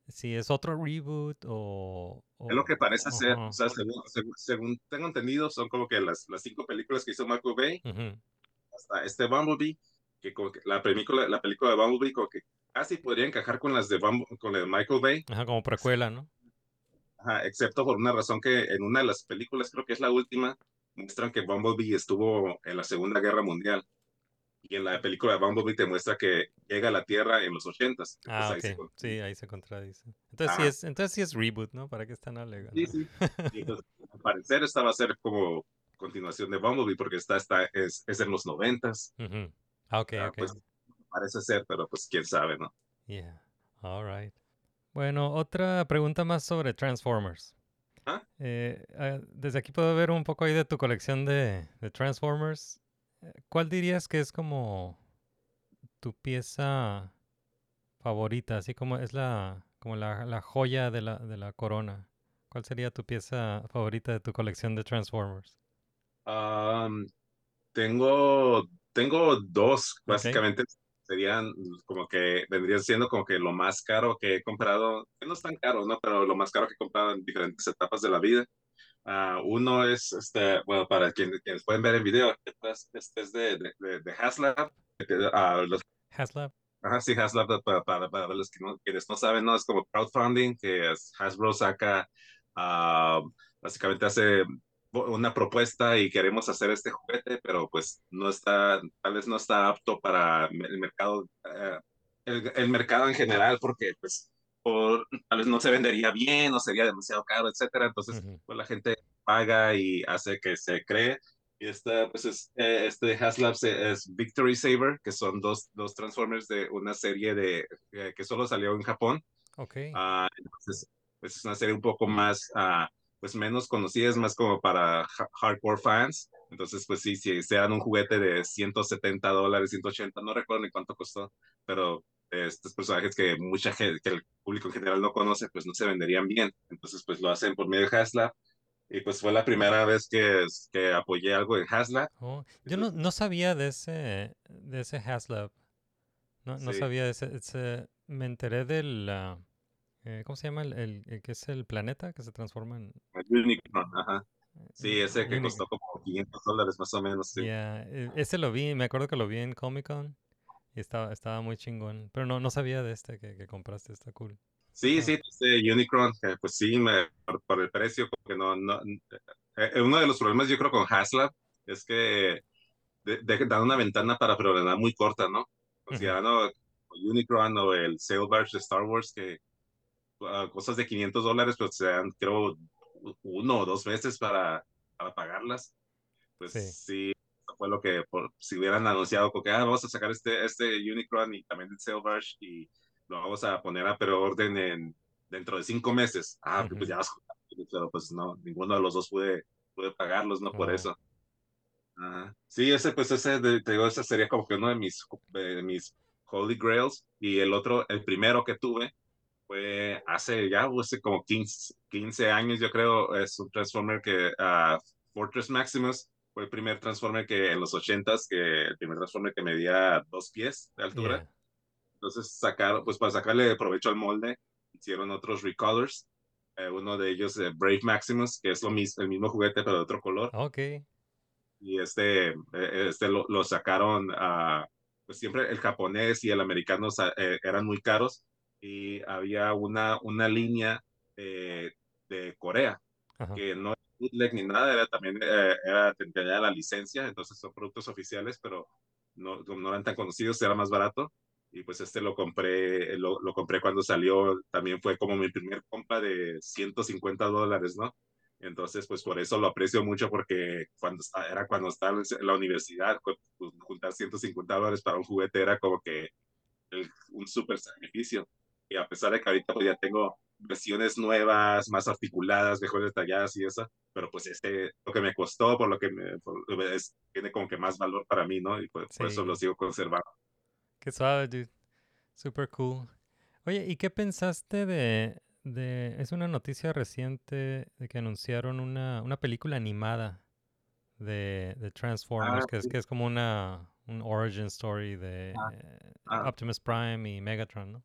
si es otro reboot o... o- Es lo que parece ser. O sea, según, según, según tengo entendido, son como que las, las cinco películas que hizo Michael Bay, hasta este Bumblebee, que, como que la, película, la película de Bumblebee como que casi podría encajar con las de, Bumble- con la de Michael Bay, Ajá, como precuela, ¿no? Ajá, excepto por una razón que en una de las películas, creo que es la última, muestran que Bumblebee estuvo en la Segunda Guerra Mundial. Y en la película de Bumblebee te muestra que llega a la Tierra en los ochentas. Ah, Entonces, ahí se- Sí, ahí se contradice. Entonces sí Ajá. es, entonces sí es reboot, ¿no? ¿Para qué están alegando? Sí, sí. Y entonces, al parecer esta va a ser como continuación de Bumblebee porque esta, esta es, es en los noventas. Ujú. Ah, ok, Ah, ok. pues, parece ser, pero pues quién sabe, ¿no? Yeah. All right. Bueno, otra pregunta más sobre Transformers. Ah. Eh, ah, desde aquí puedo ver un poco ahí de tu colección de, de Transformers. Eh, ¿Cuál dirías que es como tu pieza favorita? Así como es la, como la, la joya de la, de la corona. ¿Cuál sería tu pieza favorita de tu colección de Transformers? Am, tengo, tengo dos, básicamente serían como que vendrían siendo como que lo más caro que he comprado, que no es tan caro, ¿no? Pero lo más caro que he comprado en diferentes etapas de la vida. Ah, uno es, este, bueno, para quienes, quienes pueden ver el video, este, es de, de, de, de Haslab. Ah, los Haslab. Ajá, sí, Haslab, para, para, para los que no, quienes no saben, ¿no? Es como crowdfunding, que es- Hasbro saca, ah, básicamente hace una propuesta y queremos hacer este juguete, pero pues no está, tal vez no está apto para el mercado, eh, el, el mercado en general, porque pues por, tal vez no se vendería bien o sería demasiado caro, etcétera. Entonces, Ujú. pues la gente paga y hace que se cree. Y esta, pues es, eh, este Haslab se- es Victory Saber, que son dos, dos Transformers de una serie de, eh, que solo salió en Japón. Ok. Ah, entonces, pues es una serie un poco más, ah, pues menos conocida, es más como para ha- hardcore fans. Entonces, pues sí, si sean un juguete de 170 dólares, 180, no recuerdo ni cuánto costó, pero estos personajes que mucha gente, que el público en general no conoce, pues no se venderían bien. Entonces, pues lo hacen por medio de Haslab. Y pues fue la primera vez que, que apoyé algo en Haslab. Oh, yo no, no sabía de ese, de ese Haslab. No, no sabía de ese, ese- Me enteré del... ah, eh, ¿Cómo se llama? El, el- el que es el planeta que se transforma en... Unicron, ajá. Sí, ese que costó como 500 dólares más o menos. Sí. Yeah, e- ese lo vi, me acuerdo que lo vi en Comic Con y estaba, estaba muy chingón. Pero no, no sabía de este que, que compraste, está cool. Sí, Ajá. sí, este Unicron, que, pues sí, me, por, por el precio, porque no, no, eh, uno de los problemas yo creo con Haslab es que de- de- dan una ventana para programar muy corta, ¿no? O sea, no, Unicron o el Sail Barge de Star Wars, que ah, cosas de 500 dólares, pues se dan, creo, uno o dos meses para, para pagarlas. Pues Sí. sí, fue lo que, por, si hubieran anunciado, porque ah, vamos a sacar este, este Unicron y también el Sailrush y lo vamos a poner a preorden en, dentro de cinco meses. Ah, Ujú. pues ya vas pero pues no, ninguno de los dos pude, pude pagarlos, no por Oh. eso. Ajá. Sí, ese, pues ese, te digo, ese sería como que uno de mis, de mis Holy Grails. Y el otro, el primero que tuve, fue hace ya, hace como 15, 15 años, yo creo, es un Transformer que, ah, Fortress Maximus, fue el primer Transformer que en los 80s, que el primer Transformer que medía dos pies de altura. Yeah. Entonces sacaron, pues para sacarle provecho al molde, hicieron otros recolors. Eh, uno de ellos, eh, Brave Maximus, que es lo mis- el mismo juguete pero de otro color. Ok. Y este, eh, este lo, lo sacaron a, pues siempre el japonés y el americano eh, eran muy caros y había una, una línea eh, de Corea Ajá. que no era bootleg ni nada, era también eh, era, tenía la licencia, entonces son productos oficiales, pero no, no eran tan conocidos, era más barato. Y pues este lo compré, lo, lo compré cuando salió, también fue como mi primer compra de 150 dólares, ¿no? Entonces, pues por eso lo aprecio mucho porque cuando era cuando estaba en la universidad, pues, juntar 150 dólares para un juguete era como que el- un súper sacrificio. Y a pesar de que ahorita pues ya tengo versiones nuevas, más articuladas, mejor detalladas y eso, pero pues este, lo que me costó, por lo que me, por- es- tiene como que más valor para mí, ¿no? Y pues, por eso lo sigo conservando. Qué suave, dude. Super cool. Oye, ¿y qué pensaste de, de... Es una noticia reciente de que anunciaron una, una película animada de, de Transformers, Ah, que, es, que es como una un origin story de Ah, eh, ah. Optimus Prime y Megatron, ¿no?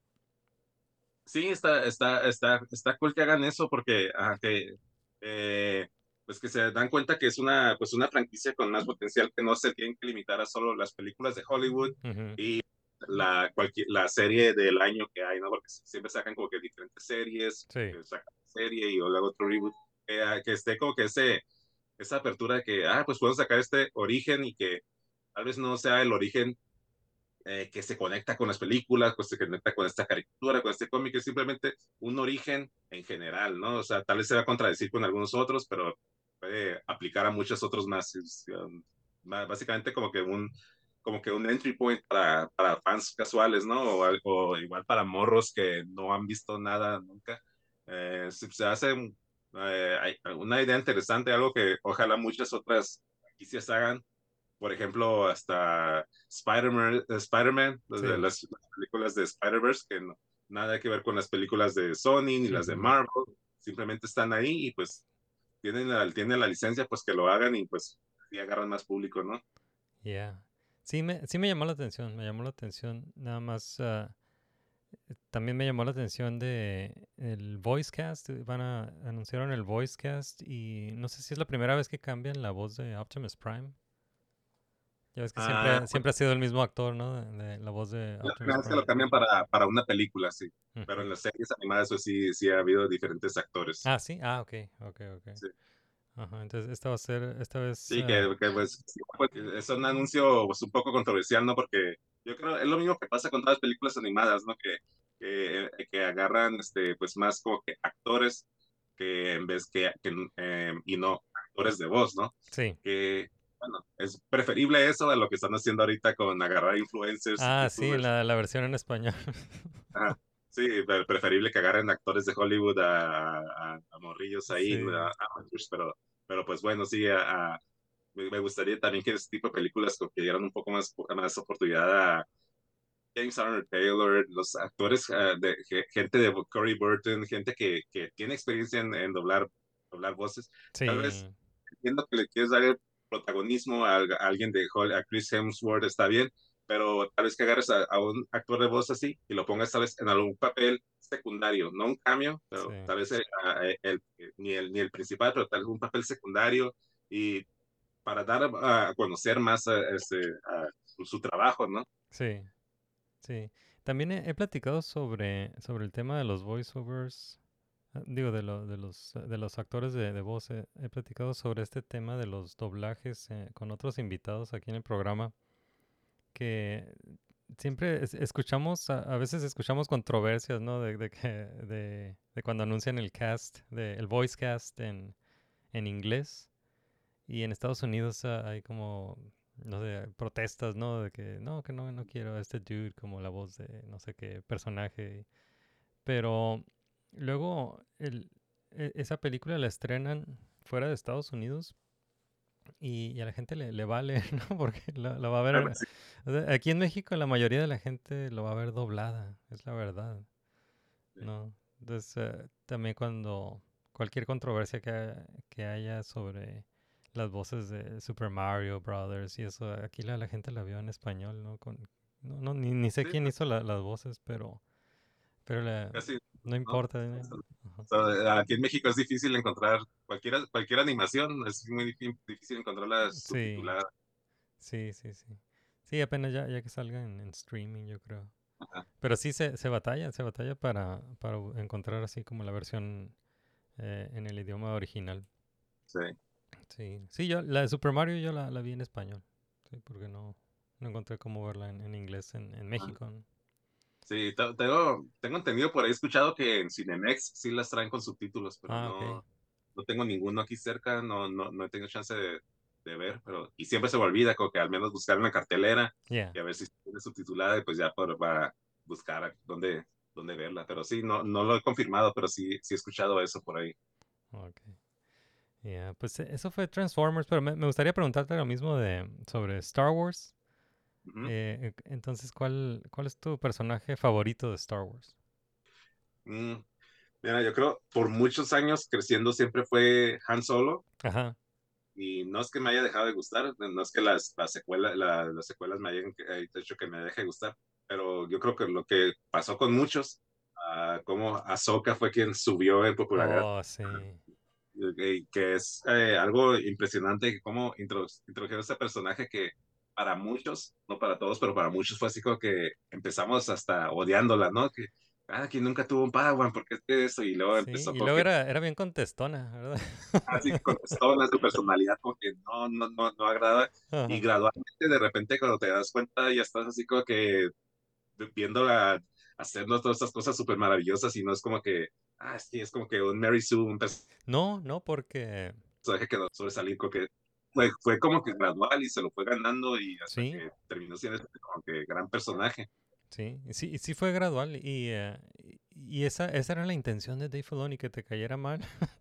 Sí, está, está, está, está cool que hagan eso porque ajá, que, eh, pues que se dan cuenta que es una, pues una franquicia con más potencial que no se tienen que limitar a solo las películas de Hollywood Ujú. y la, cualquier, la serie del año que hay, ¿no? Porque siempre sacan como que diferentes series, Sí. que sacan serie y luego otro reboot, que, ah, que esté como que ese, esa apertura de que, ah, pues podemos sacar este origen y que tal vez no sea el origen eh, que se conecta con las películas, que se conecta con esta caricatura, con este cómic, es simplemente un origen en general, ¿no? O sea, tal vez se va a contradecir con algunos otros, pero puede aplicar a muchos otros más. Es, um, básicamente como que un como que un entry point para, para fans casuales, ¿no? O, al- o igual para morros que no han visto nada nunca. Eh, se, se hace eh, una idea interesante, algo que ojalá muchas otras franquicias hagan. Por ejemplo, hasta Spider-Man, Spider-Man, las, Sí. las- las películas de Spider-Verse, que no, nada que ver con las películas de Sony ni las de. Marvel, simplemente están ahí y pues tienen la, tienen la licencia, pues que lo hagan y pues y agarran más público, ¿no? Yeah. Sí me, sí me llamó la atención, me llamó la atención. Nada más, eh, también me llamó la atención de el voice cast. eh, Van a anunciaron el voice cast y no sé si es la primera vez que cambian la voz de Optimus Prime. Ya ves que siempre, Ah, siempre ha sido el mismo actor, ¿no? De, de la voz de La vez que lo cambian para, para una película, sí. Pero Ujú. en las series animadas, eso sí, sí ha habido diferentes actores. Ah, sí, ah, ok, ok, ok. Sí. Ajá, entonces esta va a ser, esta vez. Sí, ah, que, que, pues, pues, es un anuncio pues, un poco controversial, ¿no? Porque yo creo es lo mismo que pasa con todas las películas animadas, ¿no? Que, que, que agarran, este, pues, más como que actores que en vez que, que eh, y no actores de voz, ¿no? sí. Que, bueno, es preferible eso a lo que están haciendo ahorita con agarrar influencers. Ah, sí, la, la versión en español. *laughs* Ajá. Sí, pre- preferible que agarren actores de Hollywood a, a, a morrillos ahí, Sí. a- pero, pero pues bueno, sí, me, gustaría también que este tipo de películas que dieran un poco más, más oportunidad a James Arnold Taylor, los actores, ah, de, ge- gente de Corey Burton, gente que, que tiene experiencia en, en doblar, doblar voces. Sí. Tal vez entiendo que le quieres dar el protagonismo a, a alguien de Hol- a Chris Hemsworth, está bien, pero tal vez que agarres a, a un actor de voz así y lo pongas tal vez en algún papel secundario, no un cambio, pero Sí. tal vez el, el- ni, el, ni el principal, pero tal vez un papel secundario y para dar a, conocer más a, este, a su, su trabajo, ¿no? Sí, sí. También he, he platicado sobre, sobre el tema de los voiceovers, digo, de, lo- de, los, de los actores de, de voz. He, he platicado sobre este tema de los doblajes eh, con otros invitados aquí en el programa, que siempre es- escuchamos, a, a veces escuchamos controversias, ¿no? De, de, que, de, de cuando anuncian el cast, el voice cast en, en inglés. Y en Estados Unidos ah, hay como, no sé, protestas, ¿no? De que no, que no, no quiero a este dude como la voz de no sé qué personaje. Pero luego el, e- esa película la estrenan fuera de Estados Unidos y, y a la gente le, le vale, *laughs* ¿no? Porque la, la va a ver. Sí. o sea, aquí en México la mayoría de la gente lo va a ver doblada, es la verdad. Sí. ¿no? Entonces, eh, también cuando cualquier controversia que, que haya sobre las voces de Super Mario Brothers y eso, aquí la, la gente la vio en español, ¿no? Con, no, no, ni, ni sé Sí, quién pues. hizo la- las voces, pero, pero la- Casi, no importa. ¿no? o sea, aquí en México es difícil encontrar cualquier, cualquier animación, es muy difí- difícil encontrarla subtitulada. Sí, sí, sí. Sí, apenas ya, ya que salga en, en streaming, yo creo. Ajá. Pero sí se, se batalla, se batalla para, para encontrar así como la versión eh, en el idioma original. Sí. Sí, sí, yo la de Super Mario yo la, la vi en español. Sí, porque no, no encontré cómo verla en, en inglés en, en México. ¿no? Sí, te- tengo, tengo entendido por ahí, escuchado que en Cinemex sí las traen con subtítulos, pero Ah, no, no tengo ninguno aquí cerca, no, no, no he tenido chance de, de ver, pero y siempre se me olvida como que al menos buscar una cartelera Yeah. y a ver si tiene subtitulada y pues ya por, para buscar dónde, dónde verla, pero sí, no, no lo he confirmado, pero sí, sí he escuchado eso por ahí. Ok. Yeah, pues eh, eso fue Transformers, pero me, me gustaría preguntarte lo mismo de sobre Star Wars. Eh, eh, entonces, ¿cuál, ¿cuál es tu personaje favorito de Star Wars? Mm, Mira, yo creo por muchos años creciendo siempre fue Han Solo Ajá. y no es que me haya dejado de gustar, no es que las, las, secuelas, la- las secuelas me hayan eh, hecho que me deje de gustar, pero yo creo que lo que pasó con muchos, ah, como Ahsoka fue quien subió en popularidad, Oh, sí. que es eh, algo impresionante cómo introdu- introdujeron este personaje que para muchos, no para todos, pero para muchos fue así como que empezamos hasta odiándola, ¿no? Que, ah, que nunca tuvo un Padawan, ¿por qué es eso? Y luego Sí, empezó y luego que era, era bien contestona, ¿verdad? así contestó su personalidad como que no, no, no, no agrada Ajá. y gradualmente de repente cuando te das cuenta ya estás así como que viéndola haciendo todas estas cosas súper maravillosas y no es como que, ah, sí, es como que un Mary Sue, un No, no, porque que no sobresalir, como que fue, fue como que gradual y se lo fue ganando y hasta Sí. que terminó siendo este como que gran personaje. sí, sí, sí fue gradual y, eh, y esa, esa era la intención de Dave Filoni, que te cayera mal *laughs*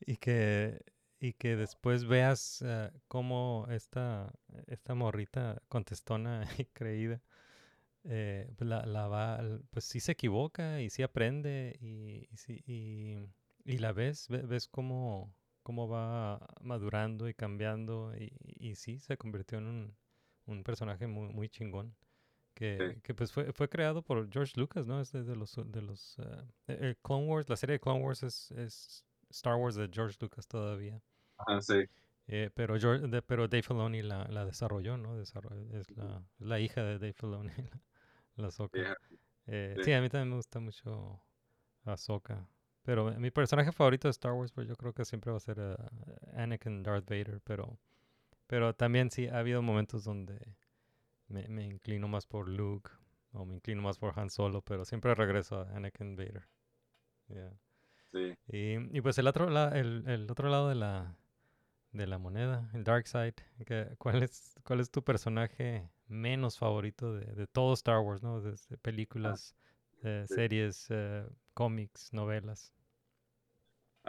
y que y que después veas eh, cómo esta, esta morrita contestona *laughs* y creída eh, pues la, la va, pues sí se equivoca y sí aprende y, y, sí- y, y la ves, ve- ves cómo, cómo va madurando y cambiando y, y sí se convirtió en un, un personaje muy, muy chingón. Que, que pues fue, fue creado por George Lucas, ¿no? Es de, de los, de los el Clone Wars, la serie de Clone Wars es, es Star Wars de George Lucas todavía. Ajá, sí. Eh, pero, George, de- pero Dave Filoni la, la desarrolló, ¿no? Desarroll- es, la, la hija de Dave Filoni, *laughs* la, la Ahsoka. Yeah. Eh, sí. sí, a mí también me gusta mucho Ahsoka. Pero mi personaje favorito de Star Wars, pues yo creo que siempre va a ser eh, Anakin Darth Vader. Pero, pero también sí ha habido momentos donde me, me inclino más por Luke o me inclino más por Han Solo, pero siempre regreso a Anakin Vader. Yeah. Sí. Y, y pues el otro, la- el, el otro lado de la, de la moneda, el Dark Side, que- ¿cuál es, cuál es tu personaje menos favorito de, de todo Star Wars, ¿no? Desde películas, eh, sí. series, eh, cómics, novelas.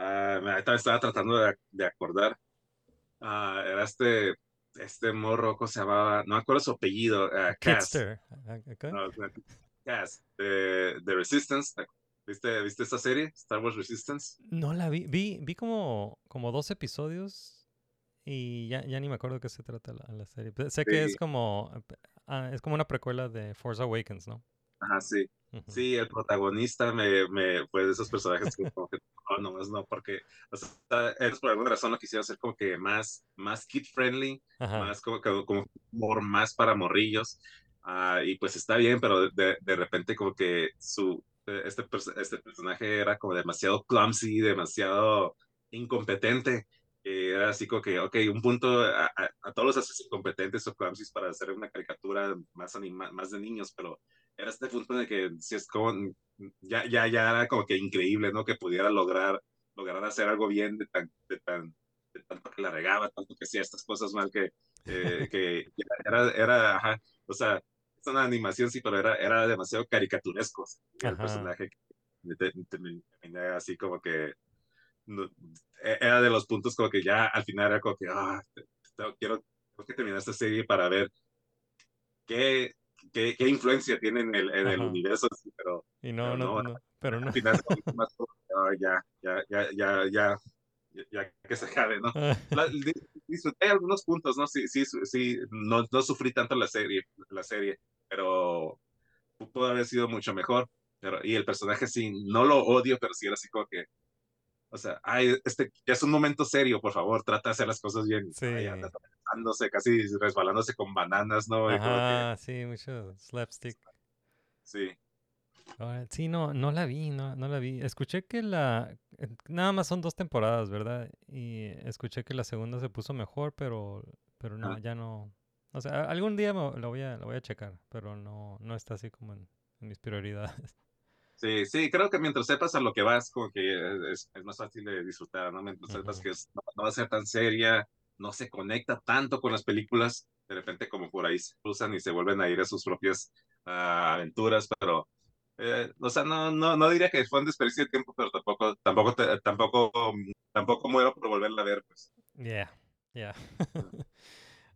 Ah, me- estaba tratando de, de acordar. Ah, era este, este morro, ¿cómo se llamaba? No me acuerdo su apellido. ah, Cass. Ah, ah, ¿qué? No, Cass, de, de Resistance. ¿Viste, ¿Viste esta serie? Star Wars Resistance. No la vi, vi, vi como, como dos episodios y ya, ya ni me acuerdo de qué se trata la, la serie. Sé que es Sí. como, ah, es como una precuela de Force Awakens, ¿no? Ajá, sí. Sí, el protagonista me, me fue de esos personajes que como que no, nomás no, porque o sea, ellos por alguna razón lo quisieron hacer como que más, más kid friendly, Ajá. más como, como, como más para morrillos. Ah, y pues está bien, pero de, de repente como que su, eh, este, este personaje era como demasiado clumsy, demasiado incompetente. que era así como que, ok, un punto, a, a- a todos los haces incompetentes o clumsy para hacer una caricatura más, anima, más de niños, pero era este punto de que si es como, ya, ya, ya era como que increíble, ¿no? Que pudiera lograr, lograr hacer algo bien de tan, de tan, de tanto que la regaba, tanto que hacía estas cosas mal que, eh, que era, era, ajá, o sea, es una animación, sí, pero era, era demasiado caricaturesco. El Ajá. personaje que te- te- me- me- así como que no- e- era de los puntos como que ya al final era como que, ah, quiero, tengo que terminar esta serie para ver qué, qué, qué influencia tiene en el, en el universo, sí, pero Y no, Pero no, no, no, pero no. al final más ya, ya, ya, ya, ya, ya, que se acabe, ¿no? *laughs* La- di- disfruté algunos puntos, ¿no? Sí, sí, sí, no, no sufrí tanto la serie, la serie, pero pu- pudo haber sido mucho mejor. Pero, y el personaje sí, no lo odio, pero sí era así como que, o sea, ay, este ya es un momento serio, por favor, trata de hacer las cosas bien. Sí. Ay, anda casi resbalándose con bananas, ¿no? Que, Ajá, sí, mucho slapstick. sí. Sí, no, no la vi, no, no la vi. Escuché que la... eh, Nada más son dos temporadas, ¿verdad? Y escuché que la segunda se puso mejor, pero, pero no, Ah. ya no... O sea, algún día me- la voy a, la voy a checar, pero no, no está así como en, en mis prioridades. Sí, sí, creo que mientras sepas a lo que vas, como que es, es más fácil de disfrutar, ¿no? Mientras sepas que es- no, no va a ser tan seria, no se conecta tanto con las películas, de repente como por ahí se cruzan y se vuelven a ir a sus propias ah, aventuras, pero, eh, o sea, no, no, no diría que fue un desperdicio de tiempo, pero tampoco, tampoco, te- tampoco, tampoco muero por volverla a ver, pues. Yeah, yeah. *laughs*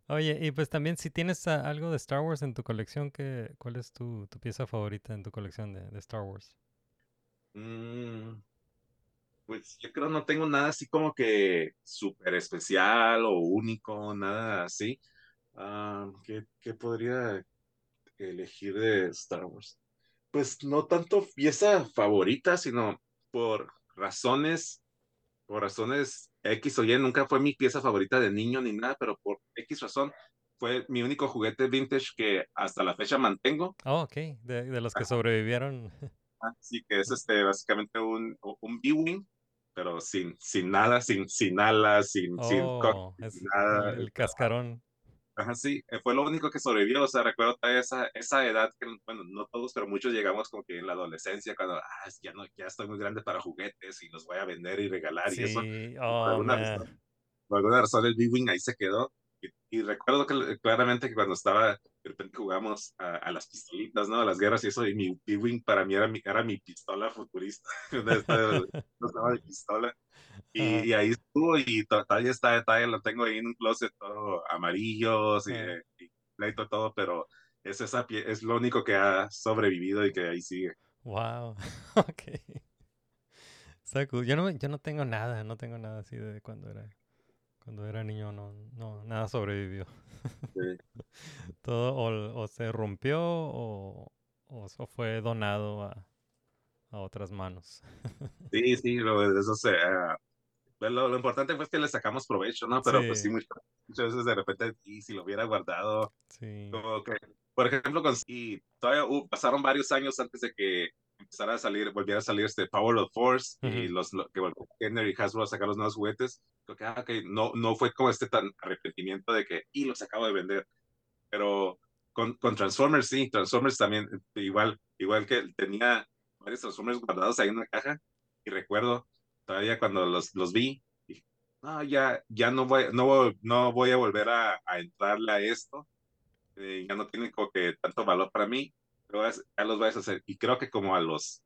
Oye, y pues también si tienes ah, algo de Star Wars en tu colección, ¿qué, ¿cuál es tu, pieza favorita en tu colección de, Star Wars? Mm, pues yo creo no tengo nada así como que súper especial o único, nada así. Ah, ¿qué, qué podría elegir de Star Wars? Pues no tanto pieza favorita, sino por razones, por razones X o Y, nunca fue mi pieza favorita de niño ni nada, pero por X razón fue mi único juguete vintage que hasta la fecha mantengo. Oh, ok, de, de los que sobrevivieron. *laughs* Así que es este, básicamente un, un B-Wing, pero sin, sin nada, sin, sin alas, sin, sin Oh, es sin nada. el cascarón. Ajá, sí, eh, fue lo único que sobrevivió, o sea, recuerdo esa, esa edad que, bueno, no todos, pero muchos llegamos como que en la adolescencia, cuando, ah, ya no, ya estoy muy grande para juguetes y los voy a vender y regalar y eso. Sí, Por oh, alguna razón, por alguna razón el B-Wing ahí se quedó. Y, y recuerdo que, claramente que cuando estaba, de repente jugamos a, a las pistolitas, ¿no? A las guerras y eso, y mi B-Wing para mí era mi, era mi pistola futurista. *laughs* Estaba *laughs* de pistola. Y, y ahí estuvo y to- todavía está, todavía lo tengo ahí en un closet todo amarillo y, y pleito todo, pero es, esa, pie- es lo único que ha sobrevivido y que ahí sigue. Wow, *laughs* ok. Está cool. Yo no, yo no tengo nada, no tengo nada así de cuando era, cuando era niño, no, no, nada sobrevivió. Sí. *laughs* Todo o, o se rompió o, o, o fue donado a, a otras manos. *laughs* Sí, sí, lo, eso se, pues lo, lo importante fue que le sacamos provecho, ¿no? Pero pues Sí. sí, muchas, muchas veces de repente, y si lo hubiera guardado, Sí. como que, por ejemplo, con, y todavía uh, pasaron varios años antes de que empezara a salir, volviera a salir este Power of Force y Ujú. los, lo- que volvió Kenner y Hasbro a sacar los nuevos juguetes. Creo que, ah, ok, no, no fue como este tan arrepentimiento de que, y los acabo de vender. Pero con, con Transformers, sí, Transformers también, igual, igual que tenía varios Transformers guardados ahí en una caja y recuerdo todavía cuando los, los vi, dije, no, ya, ya no voy, no, no voy a volver a, a entrarle a esto, eh, ya no tienen como que tanto valor para mí, pero ya los voy a hacer. Y creo que como a los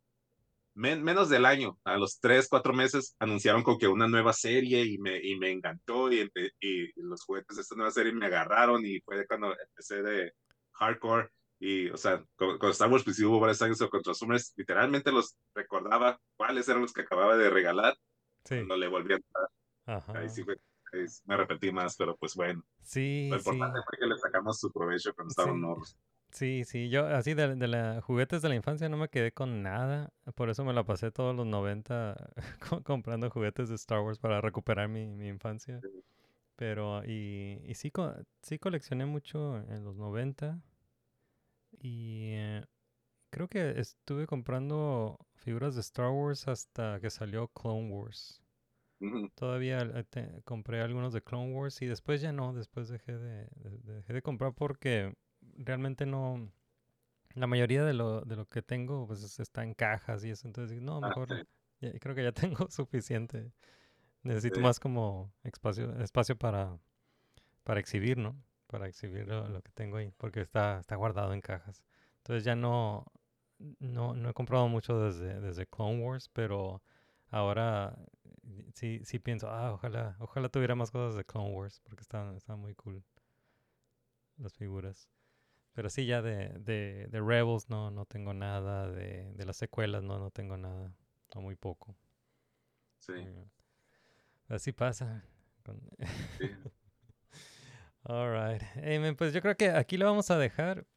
men- menos del año, a los tres, cuatro meses, anunciaron como que una nueva serie y me, y me encantó y, y los juguetes de esta nueva serie me agarraron y fue cuando empecé de hardcore y, o sea, Star Wars pues sí hubo varios años con Transformers, literalmente los recordaba cuáles eran los que acababa de regalar Sí. cuando le volví a. Ajá. Ahí sí fue, ahí me arrepentí más, pero pues bueno, Sí, lo sí. importante fue que le sacamos su provecho cuando estaban Sí. nuevos. Sí, sí, yo así de, de la juguetes de la infancia no me quedé con nada, por eso me la pasé todos los 90 *laughs* co- comprando juguetes de Star Wars para recuperar mi, mi infancia. Pero, y, y sí, co- sí coleccioné mucho en los 90 y eh, creo que estuve comprando figuras de Star Wars hasta que salió Clone Wars. Todavía eh, te- compré algunos de Clone Wars y después ya no, después dejé de, de- de- dejé de comprar porque realmente no, la mayoría de lo, de lo que tengo pues es- está en cajas y eso, entonces no, Ah, mejor sí. ya- creo que ya *laughs* tengo suficiente Necesito Sí. más como espacio, espacio para, para exhibir, ¿no? Para exhibir lo, lo que tengo ahí, porque está, está guardado en cajas. Entonces ya no, no, no he comprado mucho desde, desde Clone Wars, pero ahora eh, sí, sí pienso, ah, ojalá, ojalá tuviera más cosas de Clone Wars, porque están, están muy cool las figuras. Pero sí, ya de, de, de Rebels no, no tengo nada, de, de las secuelas no, no tengo nada, o muy poco. Sí. Así pasa. sí. *laughs* All right. Hey, pues yo creo que aquí lo vamos a dejar.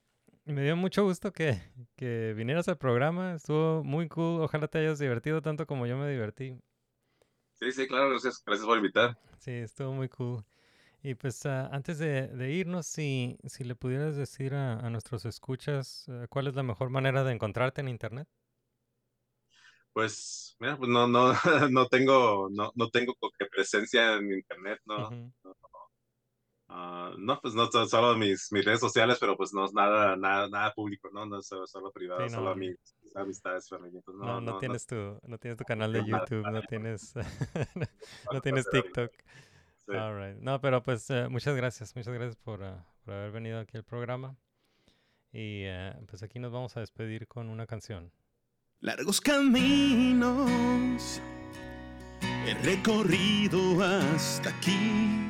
Me dio mucho gusto que, que vinieras al programa. Estuvo muy cool. Ojalá te hayas divertido tanto como yo me divertí. Sí, sí, claro, gracias, gracias por invitar. Sí, estuvo muy cool. Y pues ah, antes de, de irnos, si, si le pudieras decir a, a nuestros escuchas ah, cuál es la mejor manera de encontrarte en Internet. Pues, mira, pues no, no, *laughs* no tengo, no, no tengo presencia en internet, no, pues no, so- solo mis, mis redes sociales, pero pues no es nada, nada, nada público, ¿no? No solo, solo privado, Sí, no, solo no. amigos, amistades, familia, pues No, no, no, no, tienes tu, no tienes tu canal de YouTube, no tienes, *laughs* no no, tienes no, no, TikTok. sí. All right. No, pero pues eh, muchas gracias, muchas gracias por, ah, por haber venido aquí al programa. Y eh, pues aquí nos vamos a despedir con una canción. Largos caminos he recorrido hasta aquí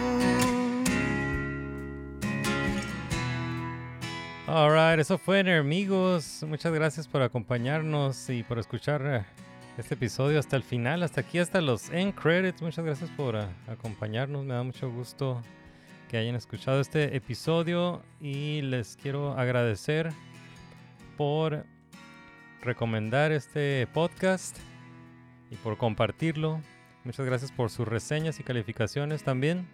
All right, eso fue Enemigos. Muchas gracias por acompañarnos y por escuchar eh, este episodio hasta el final, hasta aquí, hasta los end credits. Muchas gracias por ah, acompañarnos. Me da mucho gusto que hayan escuchado este episodio y les quiero agradecer por recomendar este podcast y por compartirlo. Muchas gracias por sus reseñas y calificaciones también.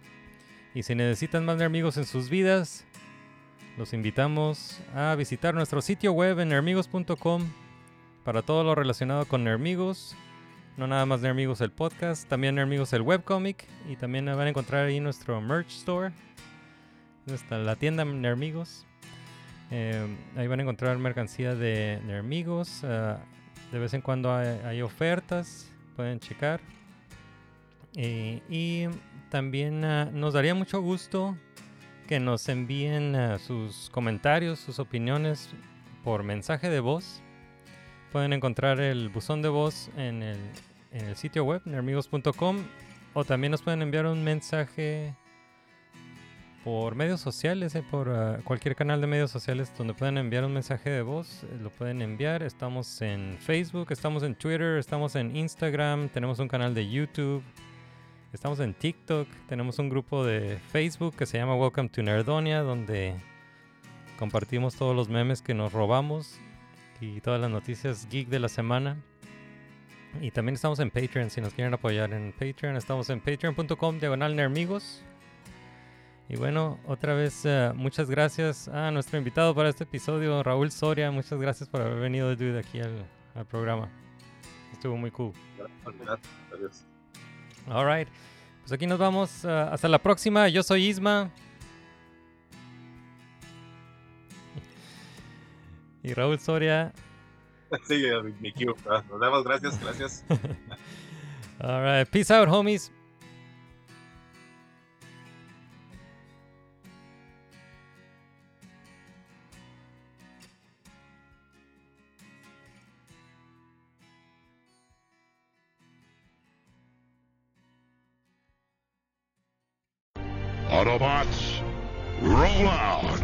Y si necesitan más amigos en sus vidas, los invitamos a visitar nuestro sitio web en nermigos.com para todo lo relacionado con Nermigos. No nada más Nermigos el podcast, también Nermigos el webcomic y también van a encontrar ahí nuestro merch store, nuestra, la tienda Nermigos. Eh, ahí van a encontrar mercancía de Nermigos. ah, de vez en cuando hay, ofertas, pueden checar. Eh, y también nos daría mucho gusto que nos envíen ah, sus comentarios, sus opiniones por mensaje de voz. Pueden encontrar el buzón de voz en el, sitio web, nermigos.com, o también nos pueden enviar un mensaje por medios sociales, eh, por ah, cualquier canal de medios sociales donde puedan enviar un mensaje de voz, eh, lo pueden enviar. Estamos en Facebook, estamos en Twitter, estamos en Instagram, tenemos un canal de YouTube. Estamos en TikTok, tenemos un grupo de Facebook que se llama Welcome to Nerdonia, donde compartimos todos los memes que nos robamos y todas las noticias geek de la semana. Y también estamos en Patreon, si nos quieren apoyar en Patreon, estamos en patreon.com diagonal nermigos. Y bueno, otra vez eh, muchas gracias a nuestro invitado para este episodio, Raúl Soria. Muchas gracias por haber venido dude, aquí al, programa. Estuvo muy cool. Gracias. All right. Pues aquí nos vamos. ah, hasta la próxima. Yo soy Isma. Y Raúl Soria. *laughs* Sí, mi- mi cue. Ah, Nos vemos, gracias, gracias. *laughs* All right. Peace out, homies. Autobots, roll out!